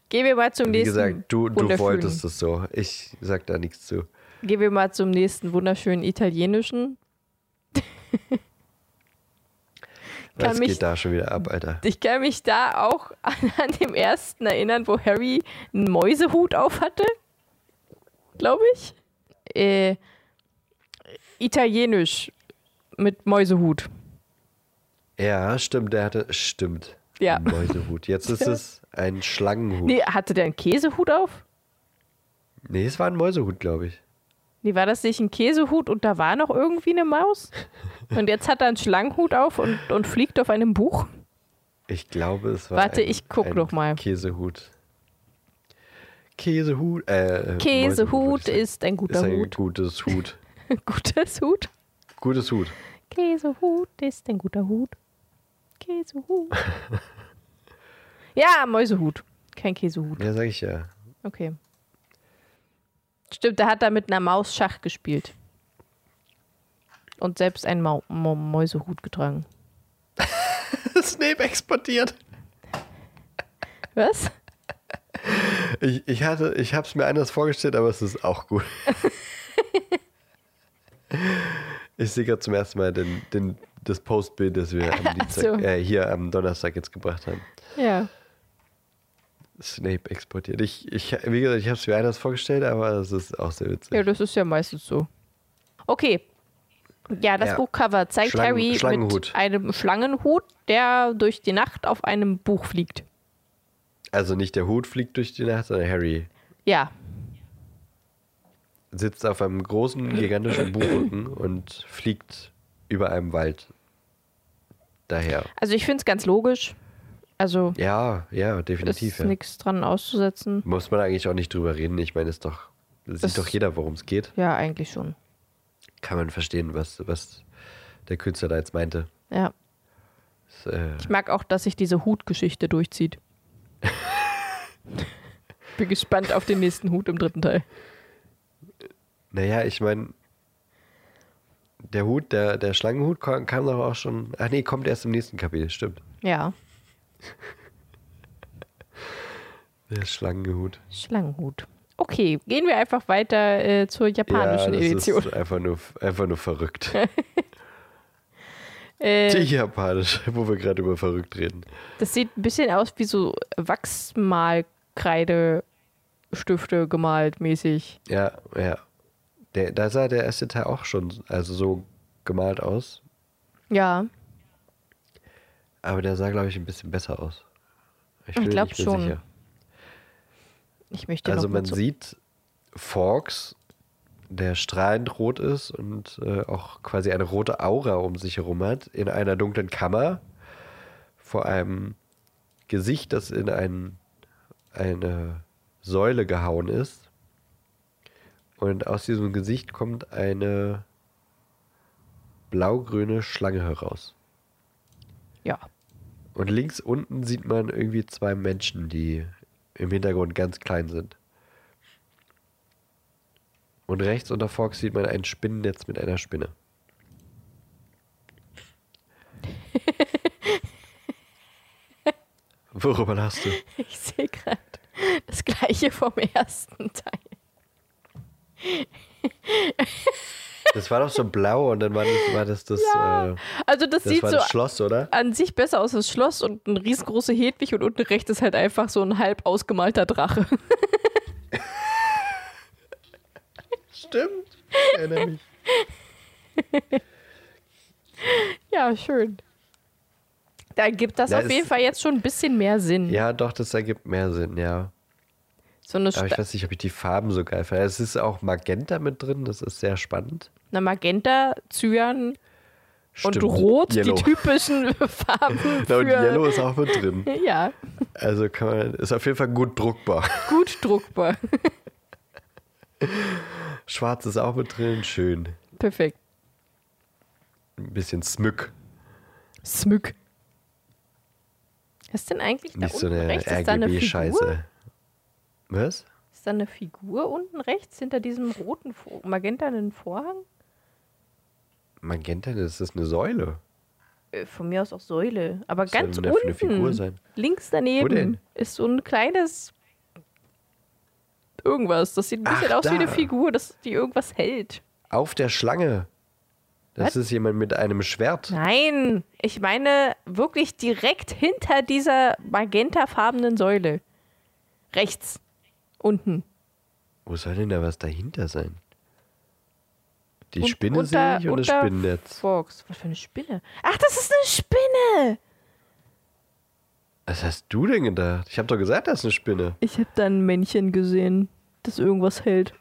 Gehen wir mal zum Wie nächsten. gesagt, du, du wolltest es so. Ich sag da nichts zu. Gehen wir mal zum nächsten wunderschönen italienischen. Was mich- geht da schon wieder ab, Alter? Ich kann mich da auch an, an dem ersten erinnern, wo Harry einen Mäusehut auf hatte. Glaube ich. Äh, Italienisch mit Mäusehut. Ja, stimmt, der hatte. Stimmt. Ja. Mäusehut. Jetzt ist es ein Schlangenhut. Nee, Nee, hatte der einen Käsehut auf? es war ein Mäusehut, glaube ich. Nee, war das nicht ein Käsehut und da war noch irgendwie eine Maus? Und jetzt hat er einen Schlangenhut auf und, und fliegt auf einem Buch? Ich glaube, es war. Warte, ein, ich guck ein noch mal. Käsehut. Käsehut. Äh, äh, Käsehut ist ein guter ist ein Hut. gutes Hut. Gutes Hut. Gutes Hut. Käsehut ist ein guter Hut. Käsehut. ja, Mäusehut. Kein Käsehut. Ja, sag ich ja. Okay. Stimmt, der hat da mit einer Maus Schach gespielt. Und selbst einen Mau Mau Mäusehut getragen. Snape exportiert. Was? Ich, ich hatte, ich habe es mir anders vorgestellt, aber es ist auch gut. Ich sehe gerade zum ersten Mal den, den, das Postbild, das wir am Dienstag, so. äh, hier am Donnerstag jetzt gebracht haben. Ja. Snape exportiert. Ich, ich, wie gesagt, ich habe es mir anders vorgestellt, aber es ist auch sehr witzig. Ja, das ist ja meistens so. Okay. Ja, das Ja. Buchcover zeigt Schlangen- Harry mit einem Schlangenhut, der durch die Nacht auf einem Buch fliegt. Also nicht der Hut fliegt durch die Nacht, sondern Harry Ja, sitzt auf einem großen, gigantischen Buchrücken und fliegt über einem Wald daher. also ich finde es ganz logisch. Also Ja, ja, definitiv. ist Ja. nichts dran auszusetzen. Muss man eigentlich auch nicht drüber reden. Ich meine, ist doch, sieht Das- doch jeder, worum es geht. Ja, eigentlich schon. Kann man verstehen, was, was der Künstler da jetzt meinte. Ja. Das, äh, Ich mag auch, dass sich diese Hutgeschichte durchzieht. Bin gespannt auf den nächsten Hut im dritten Teil. Naja, ich meine, der Hut, der, der Schlangenhut kam, kam doch auch schon. Ach nee, kommt erst im nächsten Kapitel, stimmt. Ja, Der Schlangenhut. Schlangenhut. Okay, gehen wir einfach weiter äh, zur japanischen ja, das Edition. ist einfach nur, einfach nur verrückt. Äh, Die japanische, wo wir gerade über verrückt reden. das sieht ein bisschen aus wie so Wachsmalkreidestifte gemalt mäßig. Ja, ja. Der, da sah der erste Teil auch schon also so gemalt aus. Ja, Aber der sah, glaube ich, ein bisschen besser aus. Ich bin glaub nicht mehr schon. sicher. Ich möchte Also man sieht Forks, der strahlend rot ist und äh, auch quasi eine rote Aura um sich herum hat, in einer dunklen Kammer vor einem Gesicht, das in ein, eine Säule gehauen ist. Und aus diesem Gesicht kommt eine blaugrüne Schlange heraus. Ja. Und links unten sieht man irgendwie zwei Menschen, die im Hintergrund ganz klein sind. Und rechts unter Fox sieht man ein Spinnennetz mit einer Spinne. Worüber lachst du? Ich sehe gerade das gleiche vom ersten Teil. Das war doch so blau und dann war das war das, das, Ja. äh, Also das, das sieht war so das Schloss, oder? an sich besser aus als Schloss und ein riesengroßer Hedwig und unten rechts ist halt einfach so ein halb ausgemalter Drache. Stimmt. Ich erinnere mich. ja, schön. Da gibt das Ja, auf jeden Fall jetzt schon ein bisschen mehr Sinn. Ja, doch, das ergibt mehr Sinn, ja. So eine Aber ich weiß nicht, ob ich die Farben so geil finde. Es ist auch Magenta mit drin, das ist sehr spannend. eine Magenta, Cyan und Stimmt. Rot, Yellow. die typischen Farben Ja, für... und Yellow ist auch mit drin. Ja, Also kann man, ist auf jeden Fall gut druckbar. gut druckbar. Schwarz ist auch mit drin, schön. Perfekt. Ein bisschen Smück. Smück. Was ist denn eigentlich da Nicht so unten eine rechts? Ist da eine Figur? RGB-Scheiße. Was? Ist da eine Figur unten rechts hinter diesem roten, magentanen Vorhang? Magenta, das ist eine Säule. Äh, Von mir aus auch Säule. Aber soll ganz da für eine unten, Figur sein? links daneben, ist so ein kleines irgendwas. Das sieht ein bisschen Ach, aus wie eine da. Figur, das, die irgendwas hält. Auf der Schlange. Das Was? ist jemand mit einem Schwert. Nein, ich meine wirklich direkt hinter dieser magentafarbenen Säule. Rechts. Unten. Wo soll denn da was dahinter sein? Die Und Spinne unter- sehe ich und das Spinnennetz. Fox. Was für eine Spinne? Ach, das ist eine Spinne! Was hast du denn gedacht? Ich habe doch gesagt, das ist eine Spinne. Ich habe da ein Männchen gesehen, das irgendwas hält.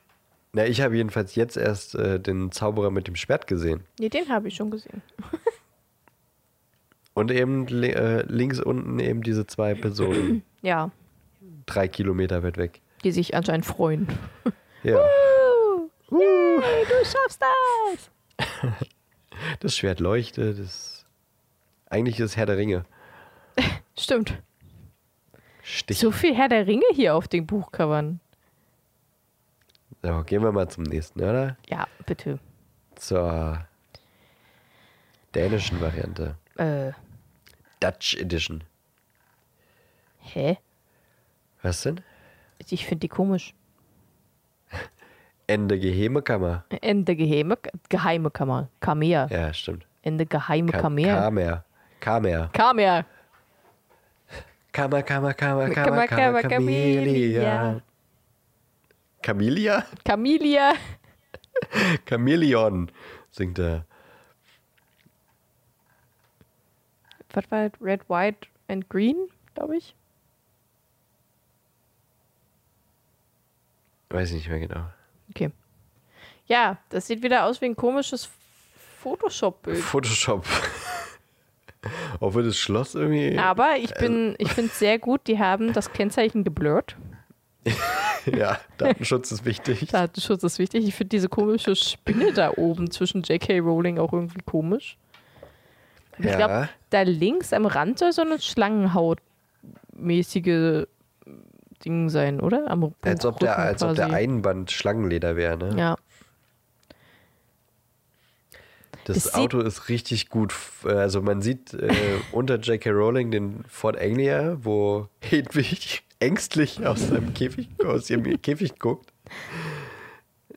Na, ich habe jedenfalls jetzt erst äh, den Zauberer mit dem Schwert gesehen. Nee, den habe ich schon gesehen. Und eben äh, links unten eben diese zwei Personen. Ja, drei Kilometer weit weg. Die sich anscheinend freuen. Ja. Uh, yay, du schaffst das! Das Schwert leuchtet. Das Eigentlich ist Herr der Ringe. Stimmt. Stich. So viel Herr der Ringe hier auf den Buchcovern. So, gehen wir mal zum nächsten, oder? Ja, bitte. Zur dänischen Variante. Äh, Dutch Edition. hä? Was denn? Ich finde die komisch. Ende Gehemekammer. Ende geheime, geheime Kammer. Kamer. Ja, stimmt. Ende geheime Ka Kamer. Kamer. Kamer. Kamer. Kammer, Kammer, Kammer, Kammer, Kammer, Kammer, Kammer, Camellia. Camellia? Camellia. Chameleon, singt er. Was war das? Red, White and Green, glaube ich. Weiß ich nicht mehr genau. Okay. Ja, das sieht wieder aus wie ein komisches Photoshop-Bild. Photoshop. Obwohl das Schloss irgendwie. Aber ich bin, ich finde es sehr gut, die haben das Kennzeichen geblurrt. Ja, Datenschutz ist wichtig. Datenschutz ist wichtig. Ich finde diese komische Spinne da oben zwischen J.K. Rowling auch irgendwie komisch. Und Ich Ja. glaube, da links am Rand soll so eine Schlangenhaut-mäßige Ding sein, oder? Am Als ob der, als ob der. Einband Schlangenleder wäre, ne? Ja, Das Das sieht- Auto ist richtig gut. äh, Also man sieht äh, unter J.K. Rowling den Ford Anglia, wo Hedwig ängstlich aus seinem Käfig, aus ihrem Käfig guckt.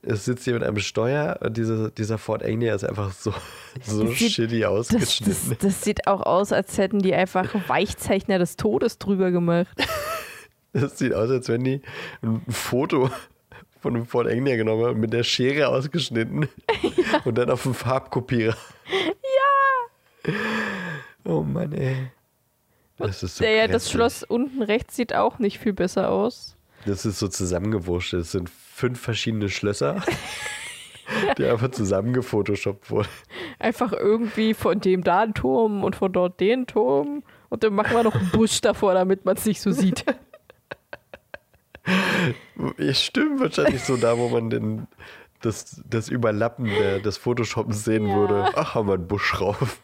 Es sitzt jemand am Steuer und diese, dieser Ford Anglia ist einfach so, so Das sieht- shitty das, ausgeschnitten. das, das sieht auch aus, als hätten die einfach Weichzeichner des Todes drüber gemacht. Das sieht aus, als wenn die ein Foto von einem Ford Anglia genommen haben, mit der Schere ausgeschnitten und dann auf dem Farbkopierer. Ja! Oh Mann, ey. Das ist so Der, ja, das. Schloss unten rechts sieht auch nicht viel besser aus. Das ist so zusammengewurschtelt. Das sind fünf verschiedene Schlösser, die einfach zusammengefotoshoppt wurden. Einfach irgendwie von dem da einen Turm und von dort den Turm. Und dann machen wir noch einen Busch davor, damit man es nicht so sieht. Ja, stimmt wahrscheinlich so da, wo man den, das, das Überlappen der, des Photoshoppens sehen Ja. würde. Ach, haben wir einen Busch drauf.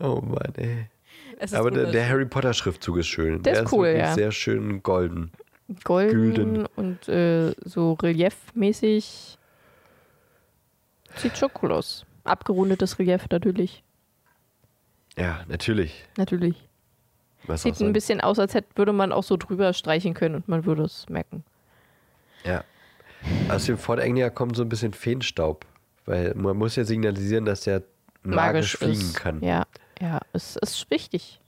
oh Mann, ey. Ist Aber der, der. Harry Potter Schriftzug ist schön. Der ist cool, wirklich ja. sehr schön golden. golden gülden. und äh, so reliefmäßig. Sieht schon cool aus. Abgerundetes Relief natürlich. Ja, natürlich. Natürlich. Was Sieht ein bisschen aus, als hätte, würde man auch so drüber streichen können und man würde es merken. Ja. Aus dem Fort Anglia kommt so ein bisschen Feenstaub. Weil man muss ja signalisieren, dass der magisch, fliegen ist. kann. Ja, ja, es ist wichtig.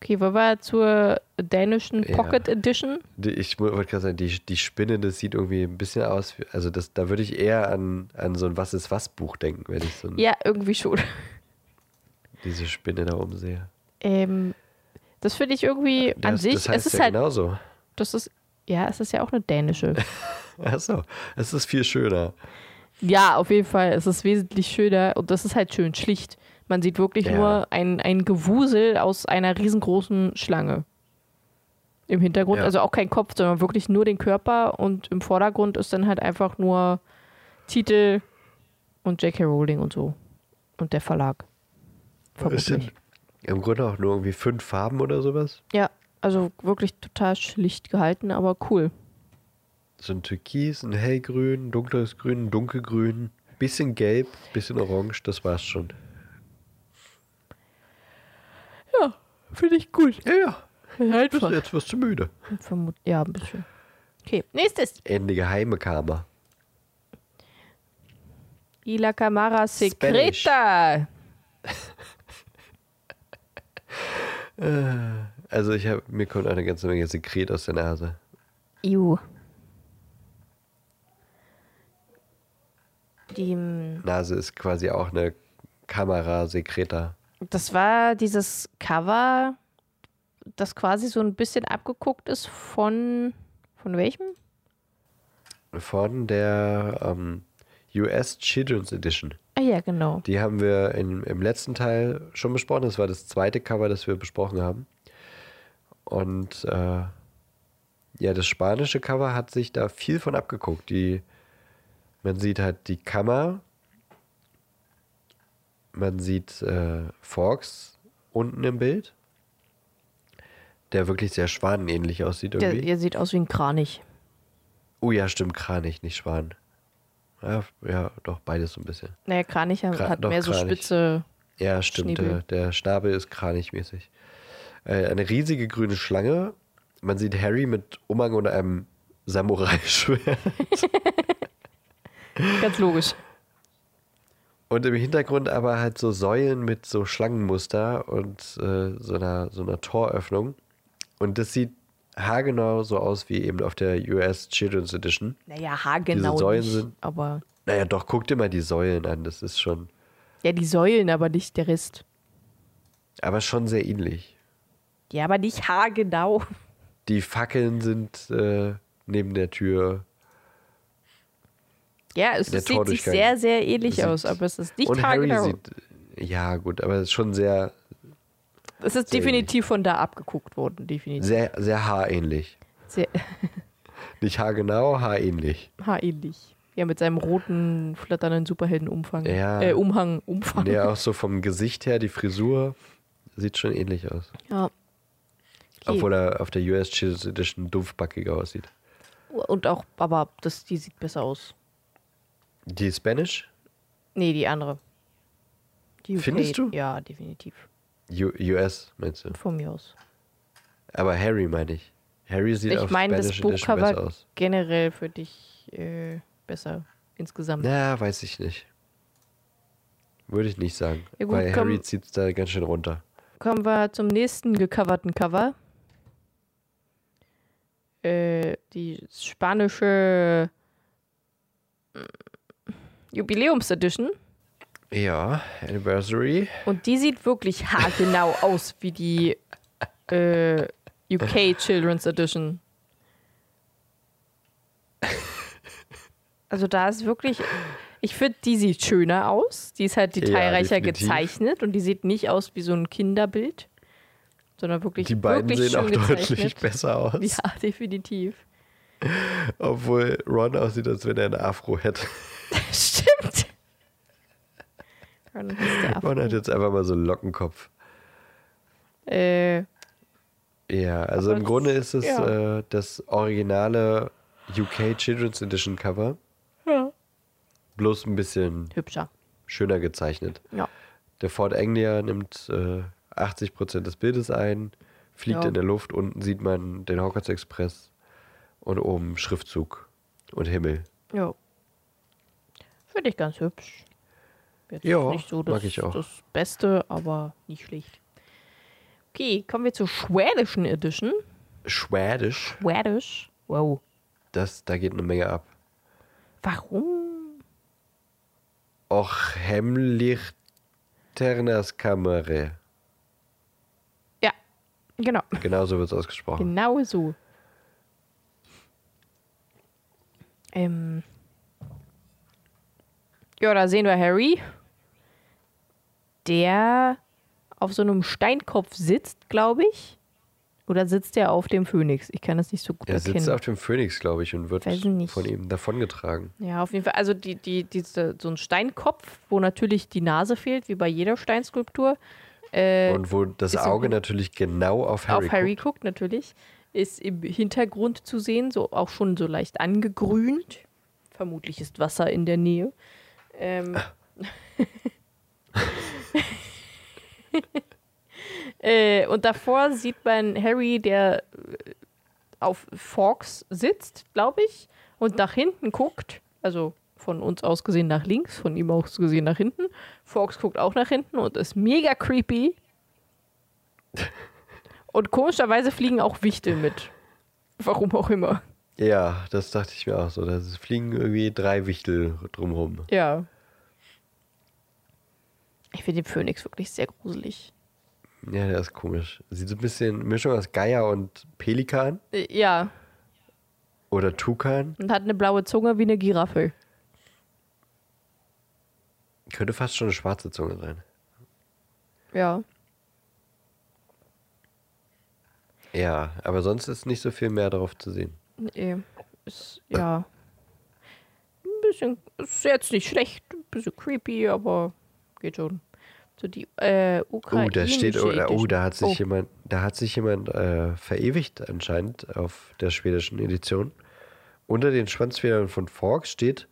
Okay, wollen wir zur dänischen Ja. Pocket Edition? Die, ich wollte gerade sagen, die, die Spinne, das sieht irgendwie ein bisschen aus, wie, also das, da würde ich eher an, an so ein Was ist was Buch denken, wenn ich so ein, Ja, irgendwie schon. diese Spinne da oben sehe. Ähm, das finde ich irgendwie an Das, sich, das heißt es ist ja halt, genauso. das ist, ja, es ist ja auch eine dänische. Achso, es ist viel schöner. Ja, auf jeden Fall. Es ist wesentlich schöner und das ist halt schön schlicht. Man sieht wirklich Ja. nur ein, ein Gewusel aus einer riesengroßen Schlange. Im Hintergrund, Ja. also auch kein Kopf, sondern wirklich nur den Körper und im Vordergrund ist dann halt einfach nur Titel und J.K. Rowling und so. Und der Verlag. Vermutlich. sind im Grunde auch nur irgendwie fünf Farben oder sowas. Ja, also wirklich total schlicht gehalten, aber cool. So ein Türkis, ein hellgrün, dunkles Grün, ein dunkelgrün, bisschen gelb, bisschen orange, das war's schon. Ja, finde ich gut. Ja, ja. Einfach. Jetzt wirst du müde. Vermut ja, ein bisschen. Okay, nächstes. In die geheime Kammer. Y la cámara Spanish. secreta. Also ich habe mir kommt eine ganze Menge Sekret aus der Nase. Iu. Die, mm, Nase ist quasi auch eine Kamera Secreta. das war dieses Cover, das quasi so ein bisschen abgeguckt ist von. Von welchem? Von der ähm, US Children's Edition. Ah ja, genau. Die haben wir in, im letzten Teil schon besprochen. Das war das zweite Cover, das wir besprochen haben. Und äh, ja, das spanische Cover hat sich da viel von abgeguckt. Die, man sieht halt die Kammer, man sieht äh, Forks unten im Bild, der wirklich sehr schwanenähnlich aussieht Der, irgendwie. der sieht aus wie ein Kranich. oh ja, stimmt, Kranich, nicht Schwan. Ja, ja, doch, beides so ein bisschen. Naja, Kranich hat, Kra- hat mehr so Kranich. spitze. Ja, stimmt. Der, der Schnabel ist kranichmäßig. Äh, eine riesige grüne Schlange. Man sieht Harry mit Umhang und einem Samurai-Schwert. Ganz logisch. Und im Hintergrund aber halt so Säulen mit so Schlangenmuster und äh, so, einer, so einer Toröffnung. Und das sieht haargenau so aus wie eben auf der US Children's Edition. Naja, haargenau Diese Säulen nicht. sind- Aber. Naja, doch, guck dir mal die Säulen an. Das ist schon, Ja, die Säulen, aber nicht der Rest. aber schon sehr ähnlich. Ja, aber nicht haargenau. Die Fackeln sind äh, neben der Tür. Ja, es sieht sich sehr, sehr ähnlich aus, aber es ist nicht und Harry haargenau. sieht, ja gut, aber es ist schon sehr, es ist sehr definitiv von da abgeguckt worden, definitiv. sehr, sehr haarähnlich. Sehr Nicht haargenau, haarähnlich. haarähnlich. Ja, mit seinem roten, flatternden Superheldenumfang. Ja. Äh, Umhang, Umfang. Ja, auch so vom Gesicht her, die Frisur sieht schon ähnlich aus. Ja. Okay. Obwohl er auf der US Children's Edition dumpfbackiger aussieht. Und auch, aber das, die sieht besser aus. Die Spanish? Nee, die andere. Die Findest du? Ja, definitiv. U US, meinst du? Von mir aus. Aber Harry meine ich. Harry sieht Ich auf meine, das Spanish Edition besser Buchcover aus. generell für dich äh, besser insgesamt. Na, weiß ich nicht. Würde ich nicht sagen. Ja gut, weil komm. Harry zieht es da ganz schön runter. Kommen wir zum nächsten gecoverten Cover. Äh, die spanische mm, Jubiläumsedition. Ja, Anniversary. Und die sieht wirklich haargenau aus wie die äh, UK Children's Edition. Also da ist wirklich, ich finde, die sieht schöner aus. Die ist halt detailreicher definitiv. gezeichnet und die sieht nicht aus wie so ein Kinderbild, sondern wirklich Die beiden wirklich sehen auch schön deutlich gezeichnet. besser aus. Ja, definitiv. Obwohl Ron aussieht, als wenn er eine Afro hätte. Stimmt. Affe. Ron hat jetzt einfach mal so einen Lockenkopf. Äh, Ja, also im Grunde ist es ja. äh, das originale UK Children's Edition Cover. ja. Bloß ein bisschen Hübscher. schöner gezeichnet. Ja. Der Ford Anglia nimmt äh, 80% des Bildes ein, fliegt Ja. in der Luft, unten sieht man den Hogwarts Express und oben Schriftzug und Himmel. Ja. Finde ich ganz hübsch. Jetzt Ja, nicht so das, mag ich auch. das Beste, aber nicht schlecht. Okay, kommen wir zur schwedischen Edition. Schwedisch, Schwedisch. Wow. das, da geht eine Menge ab. Warum? Och hemlich Ternas Kamere. Ja, genau. Genau so wird es ausgesprochen. Genau so. Ähm. Ja, da sehen wir Harry, der auf so einem Steinkopf sitzt, glaube ich. Oder sitzt er auf dem Phönix? Ich kann das nicht so gut Er erkennen. sitzt auf dem Phönix, glaube ich, und wird von ihm davongetragen. Ja, auf jeden Fall. Also die, die, diese, so ein Steinkopf, wo natürlich die Nase fehlt, wie bei jeder Steinskulptur. Äh, Und wo das Auge Hin- natürlich genau auf Harry, auf Harry guckt. guckt, natürlich. Ist im Hintergrund zu sehen, so auch schon so leicht angegrünt. Vermutlich ist Wasser in der Nähe. Ähm, äh, und davor sieht man Harry, der äh, auf Forks sitzt, glaube ich, und nach hinten guckt. Also von uns aus gesehen nach links, von ihm aus gesehen nach hinten. Forks guckt auch nach hinten und ist mega creepy. Und komischerweise fliegen auch Wichtel mit. Warum auch immer. Ja, das dachte ich mir auch so. Da fliegen irgendwie drei Wichtel drumherum. Ja. Ich finde den Phönix wirklich sehr gruselig. Ja, der ist komisch. Sieht so ein bisschen Mischung aus Geier und Pelikan Äh, Ja, oder Tukan. und hat eine blaue Zunge wie eine Giraffe. Könnte fast schon eine schwarze Zunge sein. Ja. Ja, aber sonst ist nicht so viel mehr darauf zu sehen. Nee. Ist, ja. Ein bisschen, ist jetzt nicht schlecht, ein bisschen creepy, aber geht schon. So die äh, Oh, ukrainische da steht, oh, oh, da hat sich Oh, jemand, da hat sich jemand äh, verewigt anscheinend auf der schwedischen Edition. Unter den Schwanzfedern von Fork steht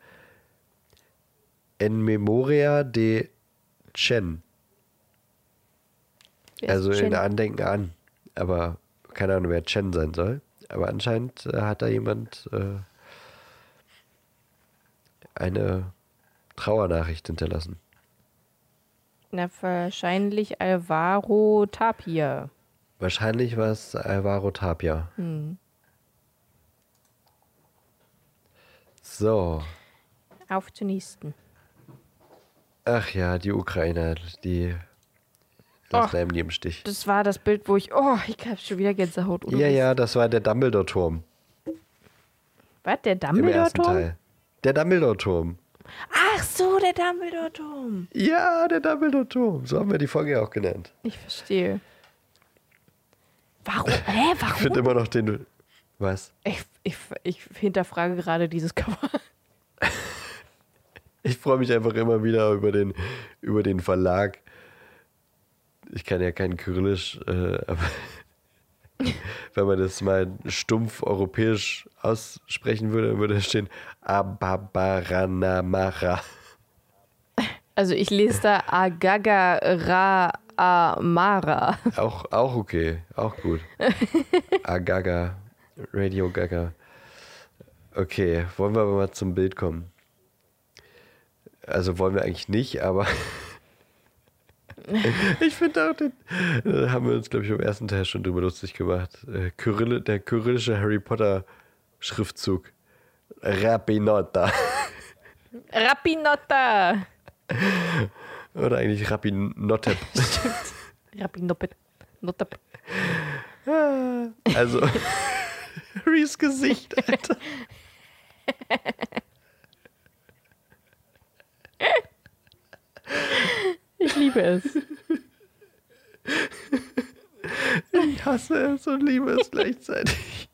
En Memoria de Chen. Also in Chen? Andenken an. Aber keine Ahnung, wer Chen sein soll. Aber anscheinend äh, hat da jemand äh, eine Trauernachricht hinterlassen. Na, wahrscheinlich Alvaro Tapia. Wahrscheinlich war es Alvaro Tapia. Hm. So. Auf zur nächsten. Ach ja, die Ukrainer, die lassen einem nie im Stich. Das war das Bild, wo ich. Oh, ich hab schon wieder Gänsehaut. Oder Ja, was? ja, das war der Dumbledore-Turm Was, der Dumbledore-Turm? Der Dumbledore-Turm. Ach so, der Dumbledore-Turm. Ja, der Dumbledore-Turm. So haben wir die Folge auch genannt. Ich verstehe. Warum? Hä, Ich finde warum? immer noch den. Was? Ich, ich, ich hinterfrage gerade dieses Cover. Ich freue mich einfach immer wieder über den, über den Verlag. Ich kann ja kein Kyrillisch, äh, aber wenn man das mal stumpf europäisch aussprechen würde, dann würde da stehen Ababaranamara. Also ich lese da Agaga Ra Amara. Auch, auch okay, auch gut. Agaga, Radio Gaga. Okay, wollen wir aber mal zum Bild kommen. Also wollen wir eigentlich nicht, aber ich finde auch, den, da haben wir uns, glaube ich, im ersten Teil schon drüber lustig gemacht. Äh, Kyrill, der kyrillische Harry Potter Schriftzug. Rapinota. Rapinotta. Oder eigentlich. Rapinopet. Notap. Ah, Also, Harrys Gesicht, Alter. Ich liebe es. Ich hasse es und liebe es gleichzeitig.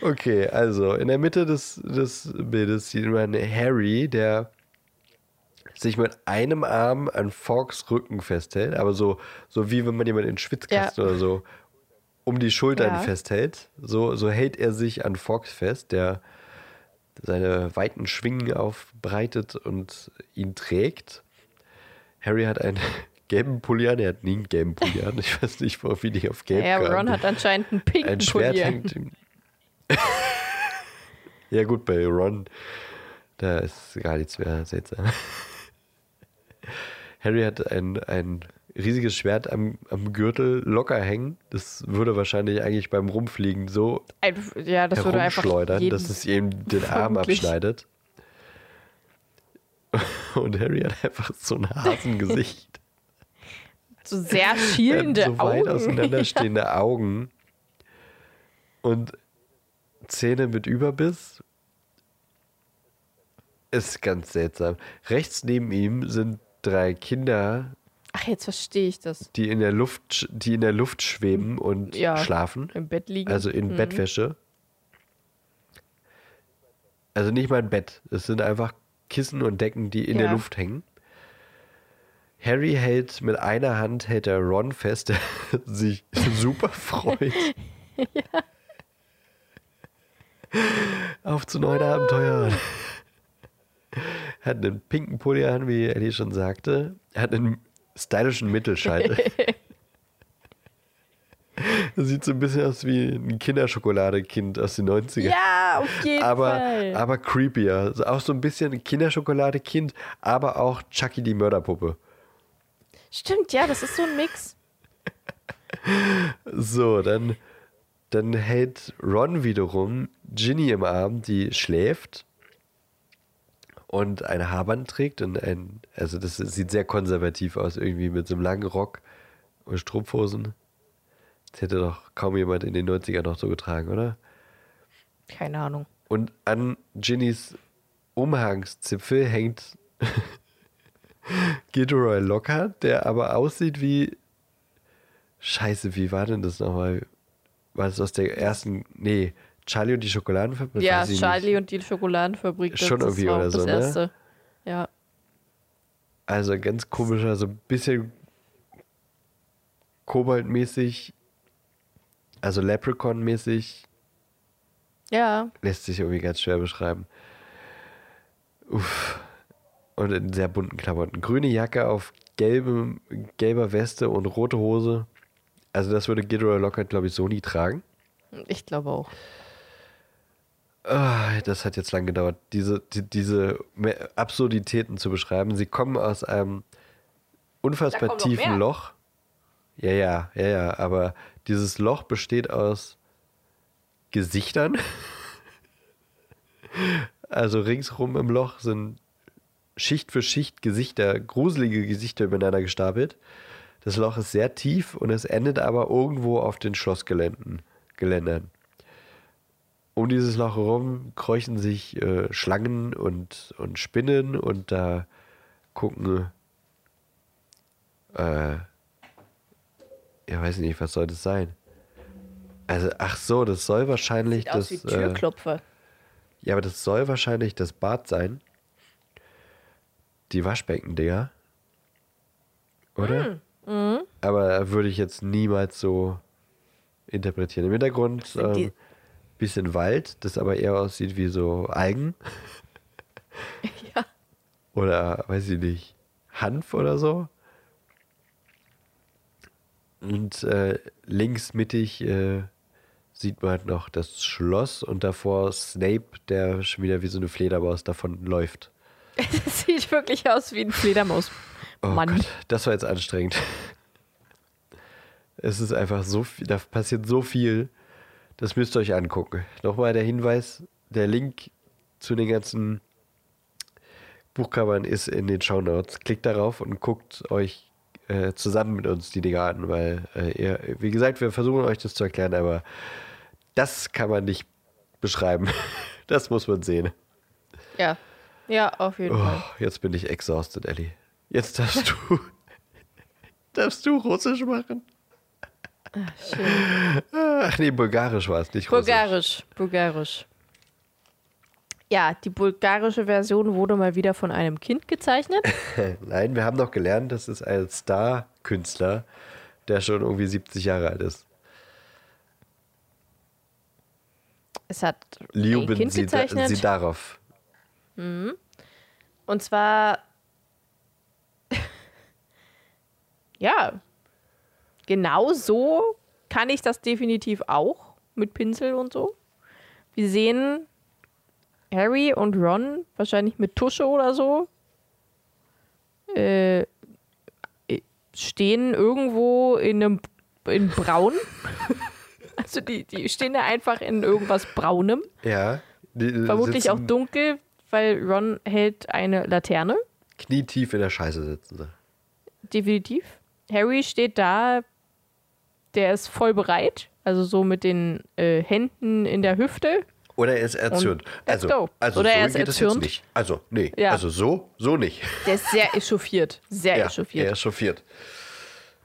Okay, also in der Mitte des, des Bildes sieht man Harry, der sich mit einem Arm an Forks Rücken festhält, aber so, so wie wenn man jemanden in Schwitzkasten Ja. oder so um die Schultern Ja. festhält. So, so hält er sich an Fox fest, der seine weiten Schwingen aufbreitet und ihn trägt. Harry hat einen gelben Pulli an, er hat nie einen gelben Pulli an. Ich weiß nicht, wie die auf gelb Ja, kamen. Ron hat anscheinend einen pinken Ein Schwert Pulli. hängt ihm. ja, gut, bei Ron, da ist gar nichts mehr seltsam. Harry hat ein, ein riesiges Schwert am, am Gürtel locker hängen. Das würde wahrscheinlich eigentlich beim Rumfliegen so Ein, ja, das herumschleudern, dass es ihm den Arm abschneidet. Und Harry hat einfach so ein Hasengesicht. so sehr schielende so weit Augen. auseinanderstehende Augen und Zähne mit Überbiss. Ist ganz seltsam. Rechts neben ihm sind drei Kinder, Ach, jetzt verstehe ich das. die in der Luft, die in der Luft schweben und Ja. schlafen. Im Bett liegen. Also in Mhm. Bettwäsche. Also nicht mal ein Bett. Es sind einfach Kissen und Decken, die in der Ja. Luft hängen. Harry hält mit einer Hand hält er Ron fest, der sich super freut. Auf zu neuen Abenteuern. Hat einen pinken Pulli an, wie Eddie schon sagte. Er hat einen stylischen Mittelscheitel. Das sieht so ein bisschen aus wie ein Kinderschokoladekind aus den 90ern. Ja, auf jeden aber, Fall. aber creepier. Also auch so ein bisschen Kinderschokoladekind, aber auch Chucky die Mörderpuppe. Stimmt, ja, das ist so ein Mix. So, dann, dann hält Ron wiederum Ginny im Arm, die schläft und ein Haarband trägt und ein, also das sieht sehr konservativ aus, irgendwie mit so einem langen Rock und Strumpfhosen. Das hätte doch kaum jemand in den 90ern noch so getragen, oder? Keine Ahnung. Und an Ginnys Umhangszipfel hängt Gilderoy Lockhart, der aber aussieht wie. Scheiße, wie war denn das nochmal? War das aus der ersten. Nee, Charlie und die Schokoladenfabrik? ja, Charlie nicht. und die Schokoladenfabrik. Das, Schon irgendwie oder so, das ne? erste. Ja. Also ganz komischer, so ein bisschen koboldmäßig, also Leprechaun-mäßig, Ja, lässt sich irgendwie ganz schwer beschreiben. Uff. Und in sehr bunten Klamotten. Grüne Jacke auf gelbem, gelber Weste und rote Hose. Also das würde Gilderoy Lockhart, glaube ich, so nie tragen. ich glaube auch. Ah, das hat jetzt lang gedauert, diese, die, diese Absurditäten zu beschreiben. Sie kommen aus einem unfassbar tiefen. Loch. Ja, ja, ja, ja, aber dieses Loch besteht aus Gesichtern. Also ringsrum im Loch sind Schicht für Schicht Gesichter, gruselige Gesichter übereinander gestapelt. Das Loch ist sehr tief und es endet aber irgendwo auf den Schlossgeländen. Geländern. Um dieses Loch herum kräuchen sich äh, Schlangen und, und Spinnen und da gucken, äh, ja, weiß nicht, was soll das sein? Also, ach so, das soll wahrscheinlich Sieht aus das. wie Äh, Türklopfer. ja, aber das soll wahrscheinlich das Bad sein. Die Waschbecken-Dinger. Oder? Hm, Aber würde ich jetzt niemals so interpretieren. Im Hintergrund die- ähm, bisschen Wald, das aber eher aussieht wie so Algen. Ja. Oder, weiß ich nicht, Hanf oder so. Und äh, links mittig äh, sieht man halt noch das Schloss und davor Snape, der schon wieder wie so eine Fledermaus davon läuft. Das sieht wirklich aus wie ein Fledermaus. Oh Mann. Gott, das war jetzt anstrengend. Es ist einfach so viel, da passiert so viel. Das müsst ihr euch angucken. Nochmal der Hinweis, der Link zu den ganzen Buchcovern ist in den Shownotes. Klickt darauf und guckt euch äh, zusammen mit uns die Dinge an, weil äh, ihr, wie gesagt, wir versuchen euch das zu erklären, aber das kann man nicht beschreiben. Das muss man sehen. Ja. Ja, auf jeden Oh, Fall. jetzt bin ich exhausted, Ellie. Jetzt darfst du, darfst du Russisch machen. Schön. Ach nee, Bulgarisch war es, nicht Russisch. Bulgarisch. Bulgarisch. Ja, die bulgarische Version wurde mal wieder von einem Kind gezeichnet. Nein, wir haben doch gelernt, das ist ein Star-Künstler, der schon irgendwie 70 Jahre alt ist. Es hat ein Lyubin Kind gezeichnet. Sidarov. Und zwar, ja, genau so kann ich das definitiv auch mit Pinsel und so. Wir sehen Harry und Ron wahrscheinlich mit Tusche oder so äh, stehen irgendwo in einem in Braun. Also die, die stehen da einfach in irgendwas Braunem. Ja. Vermutlich auch dunkel, weil Ron hält eine Laterne. Knietief in der Scheiße sitzen sie. Definitiv. Harry steht da, der ist voll bereit. Also so mit den äh, Händen in der Hüfte. Oder er ist erzürnt. Also, go. also Oder so er ist geht erzürnt. nicht. Also, nee. Ja. Also so, so nicht. Der ist sehr echauffiert. Sehr Ja, echauffiert. er ist chauffiert.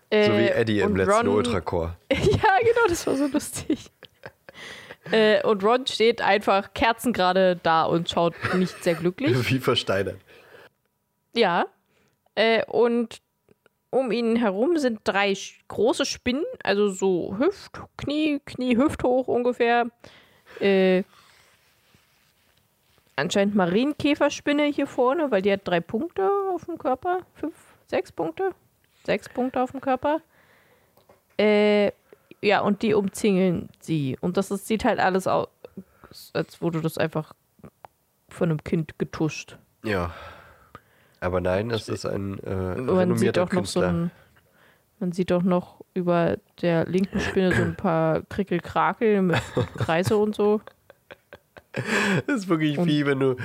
Äh, So wie Eddie im letzten Ron- Ultracore. ja, genau, das war so lustig. äh, und Ron steht einfach kerzengerade da und schaut nicht sehr glücklich. Wie versteinert. Ja. Äh, und um ihn herum sind drei große Spinnen, also so Hüft, Knie, Knie, Hüft hoch ungefähr. Äh, anscheinend Marienkäferspinne hier vorne, weil die hat drei Punkte auf dem Körper. Fünf, sechs Punkte. Sechs Punkte auf dem Körper. Äh, ja, und die umzingeln sie. Und das ist, sieht halt alles aus, als wurde das einfach von einem Kind getuscht. Ja. Aber nein, es ist ein äh, Man sieht auch noch so Künstler. ein, man sieht auch noch über der linken Spinne so ein paar Krickelkrakel mit Kreise und so. Das ist wirklich Und- wie wenn du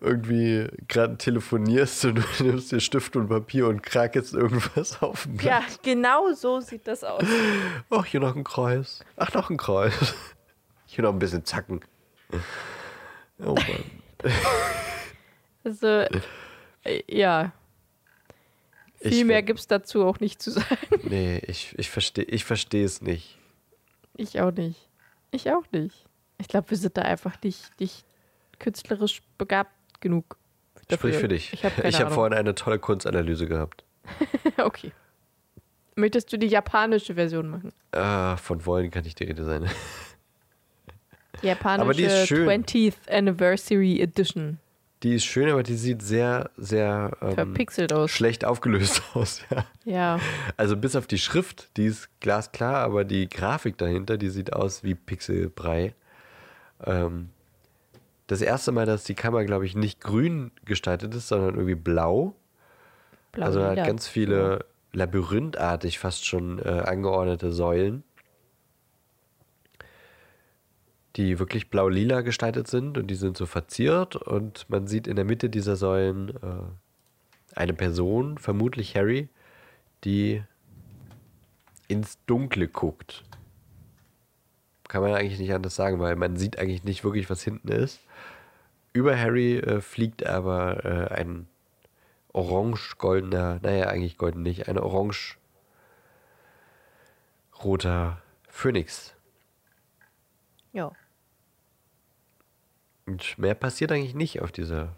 irgendwie gerade telefonierst und du nimmst dir Stift und Papier und krakelst irgendwas auf den Ja, Blatt. genau so sieht das aus. Ach, hier noch ein Kreuz. Ach, noch ein Kreuz. Hier noch ein bisschen Zacken. Oh Mann. Also, äh, ja. Ich Viel mehr find- gibt es dazu auch nicht zu sagen. Nee, ich, ich verstehe ich es nicht. Ich auch nicht. Ich auch nicht. Ich glaube, wir sind da einfach nicht, nicht künstlerisch begabt genug. dafür. Sprich für dich. Ich habe Ahnung. vorhin eine tolle Kunstanalyse gehabt. okay. Möchtest du die japanische Version machen? Ah, von wollen kann nicht die Rede sein. Die japanische Aber die ist schön. 20th Anniversary Edition. Die ist schön, aber die sieht sehr, sehr ähm, Verpixelt aus. schlecht aufgelöst aus. Ja. Ja. Also bis auf die Schrift, die ist glasklar, aber die Grafik dahinter, die sieht aus wie Pixelbrei. Ähm, das erste Mal, dass die Kamera, glaube ich, nicht grün gestaltet ist, sondern irgendwie blau. Blau also man hat ganz viele labyrinthartig fast schon äh, angeordnete Säulen, die wirklich blau-lila gestaltet sind und die sind so verziert und man sieht in der Mitte dieser Säulen äh, eine Person, vermutlich Harry, die ins Dunkle guckt. Kann man eigentlich nicht anders sagen, weil man sieht eigentlich nicht wirklich, was hinten ist. Über Harry äh, fliegt aber äh, ein orange-goldener, naja, eigentlich golden nicht, ein orange-roter Phönix. Ja. Und mehr passiert eigentlich nicht auf dieser.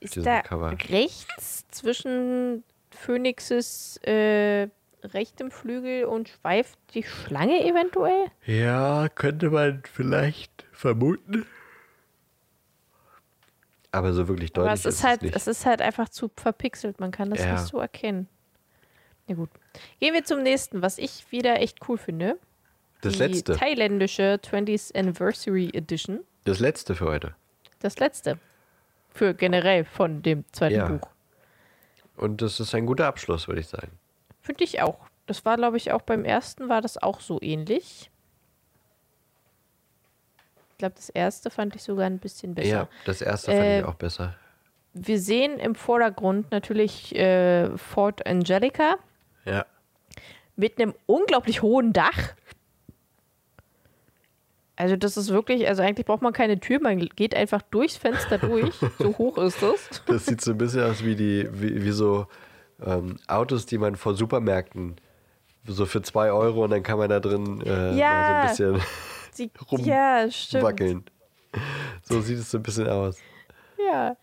Ist da Cover. rechts zwischen Phoenixes äh, rechtem Flügel und schweift die Schlange eventuell? Ja, könnte man vielleicht vermuten. Aber so wirklich deutlich Aber es ist es halt, nicht. es ist halt einfach zu verpixelt. Man kann das Ja. nicht so erkennen. Ja gut. Gehen wir zum nächsten, was ich wieder echt cool finde. das die letzte. thailändische 20th Anniversary Edition. Das letzte für heute. Das letzte. Für generell von dem zweiten Ja. Buch. Und das ist ein guter Abschluss, würde ich sagen. Finde ich auch. Das war, glaube ich, auch beim ersten war das auch so ähnlich. Ich glaube, das erste fand ich sogar ein bisschen besser. Ja, das erste fand Äh, ich auch besser. Wir sehen im Vordergrund natürlich äh, Fort Angelica. Ja. mit einem unglaublich hohen Dach. Also das ist wirklich, also eigentlich braucht man keine Tür, man geht einfach durchs Fenster durch. So hoch ist das. Das sieht so ein bisschen aus wie die, wie, wie so ähm, Autos, die man vor Supermärkten so für zwei Euro und dann kann man da drin äh, Ja. mal so ein bisschen Sie, Rum- ja. So sieht es so ein bisschen aus. Ja.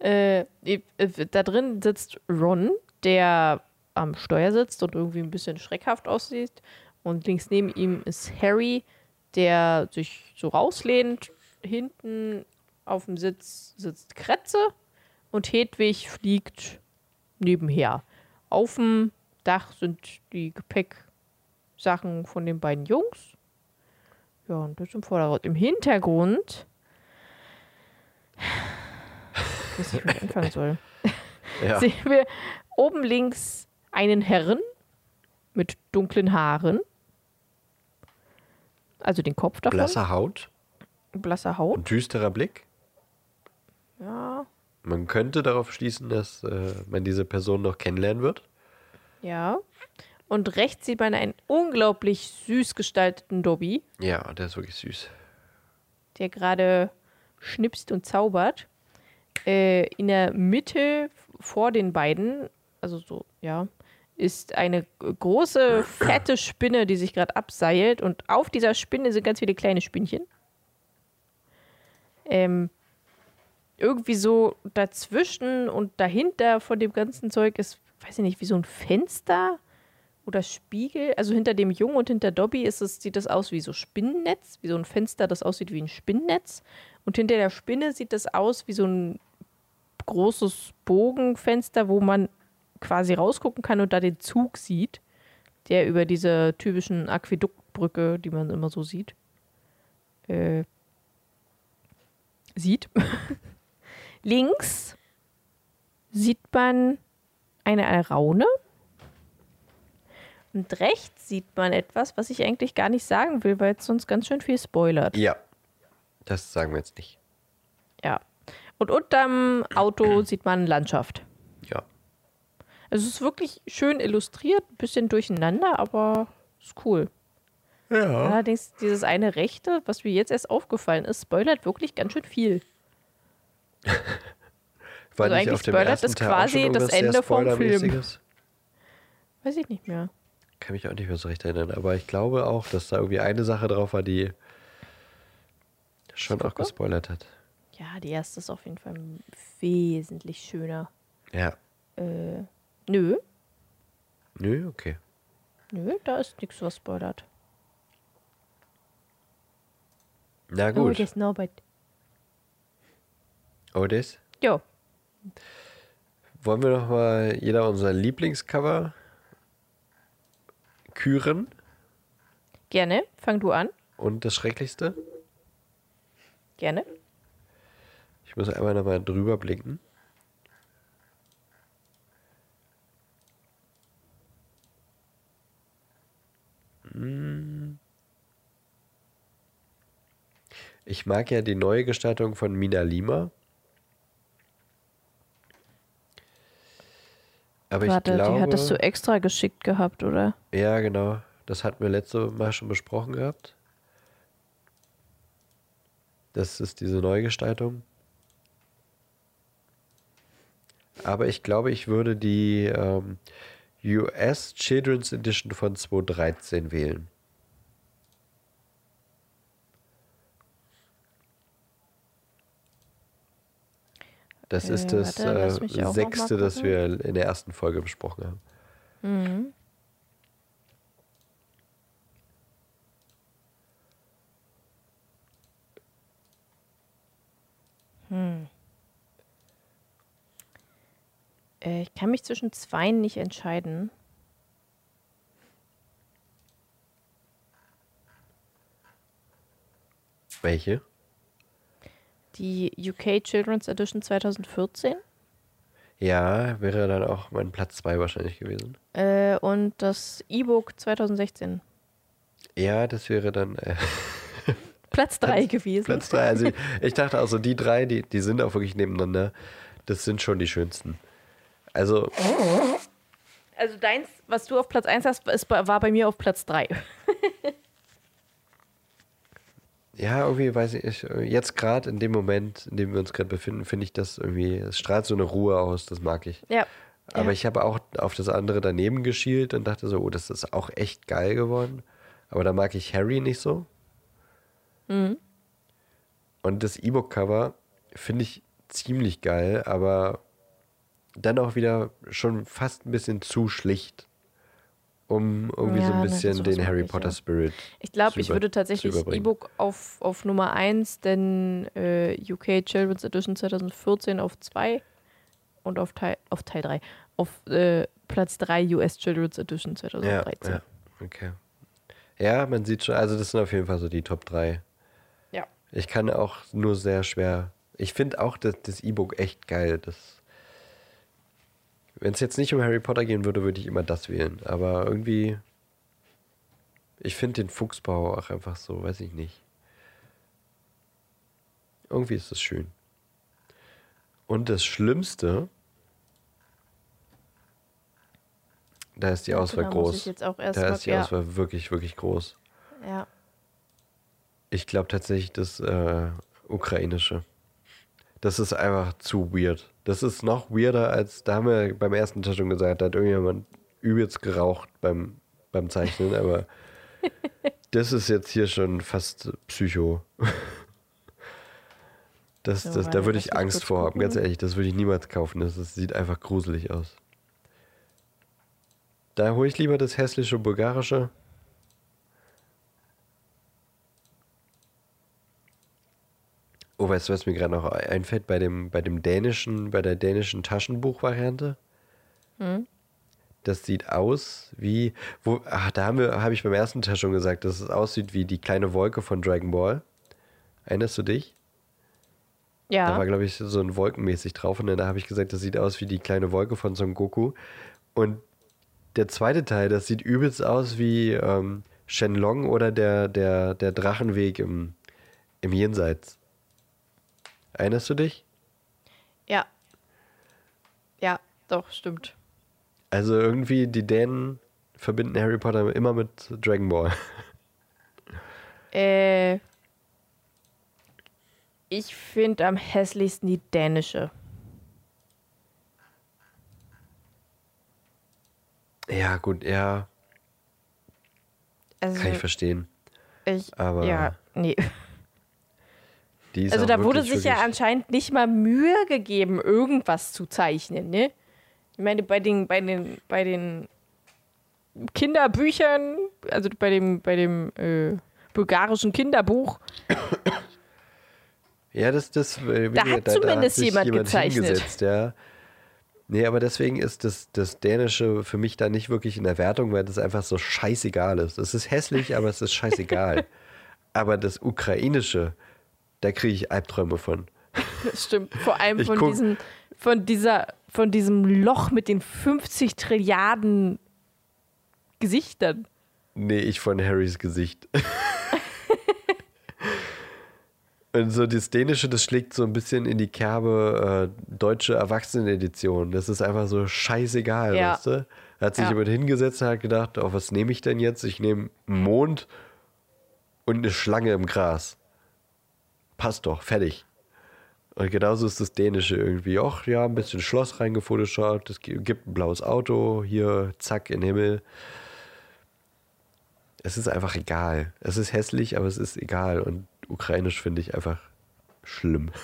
Äh, äh, da drin sitzt Ron, der am Steuer sitzt und irgendwie ein bisschen schreckhaft aussieht. Und links neben ihm ist Harry, der sich so rauslehnt. Hinten auf dem Sitz sitzt Kretze und Hedwig fliegt nebenher. Auf dem Dach sind die Gepäcksachen von den beiden Jungs. Ja, und das im Vordergrund. Im Hintergrund ich weiß nicht, wo ich anfangen soll. Ja. Sehen wir oben links einen Herrn mit dunklen Haaren. Also den Kopf davon. Blasse Haut Blasser Haut. und düsterer Blick. Ja, Man könnte darauf schließen, dass äh, man diese Person noch kennenlernen wird. ja. Und rechts sieht man einen unglaublich süß gestalteten Dobby, Ja, der ist wirklich süß. der gerade schnipst und zaubert. Äh, in der Mitte vor den beiden, also so, ja, ist eine große, fette Spinne, die sich gerade abseilt. Und auf dieser Spinne sind ganz viele kleine Spinnchen. Ähm, irgendwie so dazwischen und dahinter von dem ganzen Zeug ist, weiß ich nicht, wie so ein Fenster oder Spiegel. Also hinter dem Jungen und hinter Dobby ist es, sieht das aus wie so Spinnennetz, wie so ein Fenster, das aussieht wie ein Spinnennetz. Und hinter der Spinne sieht das aus wie so ein großes Bogenfenster, wo man quasi rausgucken kann und da den Zug sieht, der über diese typischen Aquäduktbrücke, die man immer so sieht, äh, sieht. Links sieht man eine Alraune. Und rechts sieht man etwas, was ich eigentlich gar nicht sagen will, weil es sonst ganz schön viel spoilert. Ja. Das sagen wir jetzt nicht. Ja. Und unterm Auto sieht man Landschaft. Ja. Also es ist wirklich schön illustriert, ein bisschen durcheinander, aber ist cool. Ja. Allerdings dieses eine Rechte, was mir jetzt erst aufgefallen ist, spoilert wirklich ganz schön viel. War Also eigentlich spoilert das Teil quasi das Ende vom Film. Weiß ich nicht mehr. Kann mich auch nicht mehr so recht erinnern, aber ich glaube auch, dass da irgendwie eine Sache drauf war, die schon auch gespoilert hat. Ja, die erste ist auf jeden Fall wesentlich schöner. Ja. Äh, nö, Nö, okay. nö, da ist nichts, was spoilert. Na Oh, gut. das Norbert. Oh, das? Jo, Wollen wir noch mal jeder unser Lieblingscover küren? gerne. Fang du an. Und das Schrecklichste? Gerne. Ich muss einmal noch mal drüber blicken. Hm. Ich mag ja die neue Gestaltung von Mina Lima. Aber Warte, ich glaube, die hattest du extra geschickt gehabt, oder? ja, genau. Das hatten wir letzte Mal schon besprochen gehabt. Das ist diese Neugestaltung. Aber ich glaube, ich würde die ähm, US Children's Edition von 2013 wählen. Das Äh, ist das warte, äh, sechste, das wir in der ersten Folge besprochen haben. Mhm. Hm. Äh, ich kann mich zwischen zweien nicht entscheiden. Welche? Die UK Children's Edition 2014 Ja, wäre dann auch mein Platz 2 wahrscheinlich gewesen. äh, und das E-Book 2016. Ja, das wäre dann äh, Platz 3 gewesen. Platz 3. Also ich dachte also, die drei, die, die sind auch wirklich nebeneinander. Das sind schon die schönsten. Also, Also deins, was du auf Platz 1 hast, ist, war bei mir auf Platz 3. Ja, irgendwie weiß ich, jetzt gerade in dem Moment, in dem wir uns gerade befinden, finde ich das irgendwie, es strahlt so eine Ruhe aus, das mag ich. Ja. Aber ja. ich habe auch auf das andere daneben geschielt und dachte so, oh, das ist auch echt geil geworden. Aber da mag ich Harry nicht so. Mhm. Und das E-Book-Cover finde ich ziemlich geil, aber dann auch wieder schon fast ein bisschen zu schlicht, um irgendwie so Ja, ein ne, bisschen den Harry Potter ja. Spirit. Ich glaube, ich würde tatsächlich. E-Book auf, auf Nummer 1, denn äh, UK Children's Edition 2014 auf 2 und auf Teil, auf Teil 3. Auf äh, Platz 3 US Children's Edition Ja, 2013. ja, okay. Ja, man sieht schon, also das sind auf jeden Fall so die Top 3. Ja. Ich kann auch nur sehr schwer. Ich finde auch das, das E-Book echt geil. Das, wenn es jetzt nicht um Harry Potter gehen würde, würde ich immer das wählen. Aber irgendwie, ich finde den Fuchsbau auch einfach so, weiß ich nicht. Irgendwie ist es schön. Und das Schlimmste, da ist die Auswahl da muss groß. da mal- ist die ja. Auswahl wirklich, wirklich groß. Ja. Ich glaube tatsächlich das äh, ukrainische. Das ist einfach zu weird. Das ist noch weirder als, da haben wir beim ersten Teil schon gesagt, da hat irgendjemand übelst geraucht beim, beim Zeichnen, aber das ist jetzt hier schon fast Psycho. Das, So, das, warte, da würde ich Angst vor haben, ganz ehrlich, das würde ich niemals kaufen. Das, das sieht einfach gruselig aus. Da hole ich lieber das hässliche bulgarische. Oh, weißt du, was mir gerade noch einfällt bei dem, bei dem dänischen, bei der dänischen Taschenbuchvariante? Das sieht aus wie, wo, ach, da haben wir, habe ich beim ersten Teil schon gesagt, dass es aussieht wie die kleine Wolke von Dragon Ball. Erinnerst du dich? Da war, Ja. glaube ich, so ein Wolkenmäßig drauf und dann habe ich gesagt, das sieht aus wie die kleine Wolke von Son Goku. Und der zweite Teil, das sieht übelst aus wie ähm, Shenlong oder der, der, der Drachenweg im, im Jenseits. Erinnerst du dich? Ja. Ja, doch, stimmt. Also irgendwie, die Dänen verbinden Harry Potter immer mit Dragon Ball. Äh, ich finde am hässlichsten die dänische. Ja, gut, ja, Also, kann ich verstehen. ich, aber ja, nee. Also da wurde sich ja anscheinend nicht mal Mühe gegeben, irgendwas zu zeichnen, ne? Ich meine, bei den, bei den, bei den Kinderbüchern, also bei dem, bei dem äh, bulgarischen Kinderbuch, Ja, das, das, äh, Da hat zumindest sich jemand gezeichnet. hingesetzt, ja. Nee, aber deswegen ist das, das Dänische für mich da nicht wirklich in der Wertung, weil das einfach so scheißegal ist. Es ist hässlich, aber es ist scheißegal. aber das Ukrainische, da kriege ich Albträume von. das stimmt, vor allem von diesen, von dieser, von diesem Loch mit den 50 Trilliarden Gesichtern. Nee, ich von Harrys Gesicht. Und so das Dänische, das schlägt so ein bisschen in die Kerbe äh, deutsche Erwachsenenedition. Das ist einfach so scheißegal, Ja. weißt du? Da hat sich Ja. jemand hingesetzt und hat gedacht, oh, was nehme ich denn jetzt? Ich nehme einen Mond und eine Schlange im Gras. Passt doch, fertig. Und genauso ist das Dänische irgendwie. Och, ja, ein bisschen Schloss reingefotoshoppt, es gi- gibt ein blaues Auto, hier, zack, in den Himmel. Es ist einfach egal. Es ist hässlich, aber es ist egal. Und ukrainisch finde ich einfach schlimm.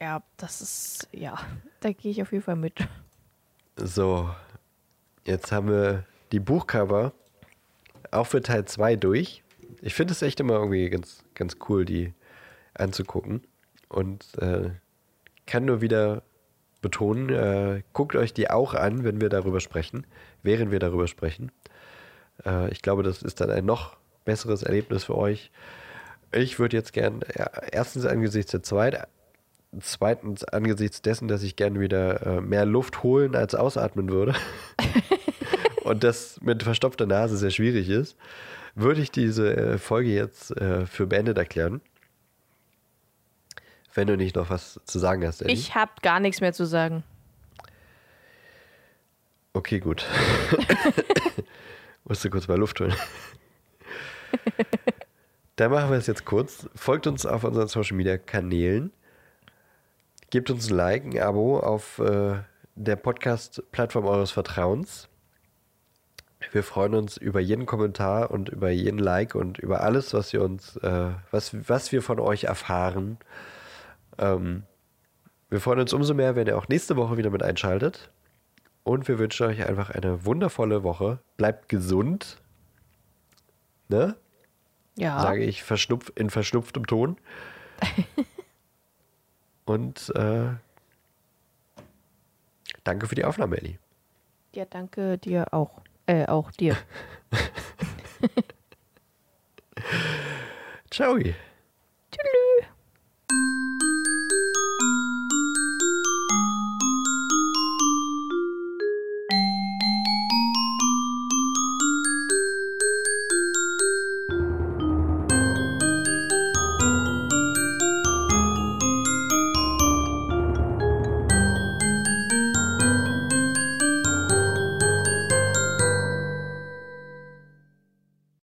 Ja, das ist, ja, da gehe ich auf jeden Fall mit. So, jetzt haben wir die Buchcover auch für Teil 2 durch. Ich finde es echt immer irgendwie ganz, ganz cool, die anzugucken. Und äh, kann nur wieder betonen, äh, guckt euch die auch an, wenn wir darüber sprechen, während wir darüber sprechen. Äh, ich glaube, das ist dann ein noch besseres Erlebnis für euch. Ich würde jetzt gern, ja, erstens angesichts der Zeit, zweitens angesichts dessen, dass ich gern wieder äh, mehr Luft holen als ausatmen würde und das mit verstopfter Nase sehr schwierig ist, würde ich diese äh, Folge jetzt äh, für beendet erklären. Wenn du nicht noch was zu sagen hast, Ellie. Ich habe gar nichts mehr zu sagen. Okay, gut. Musste kurz mal Luft holen. Dann machen wir es jetzt kurz. Folgt uns auf unseren Social Media Kanälen. Gebt uns ein Like, ein Abo auf äh, der Podcast-Plattform eures Vertrauens. Wir freuen uns über jeden Kommentar und über jeden Like und über alles, was wir uns, äh, was, was wir von euch erfahren. Ähm, wir freuen uns umso mehr, wenn ihr auch nächste Woche wieder mit einschaltet. Und wir wünschen euch einfach eine wundervolle Woche. Bleibt gesund. Ne? Ja. Sage ich verschnupf, in verschnupftem Ton. Und äh, danke für die Aufnahme, Elli. Ja, danke dir auch. Äh, auch dir. Ciao.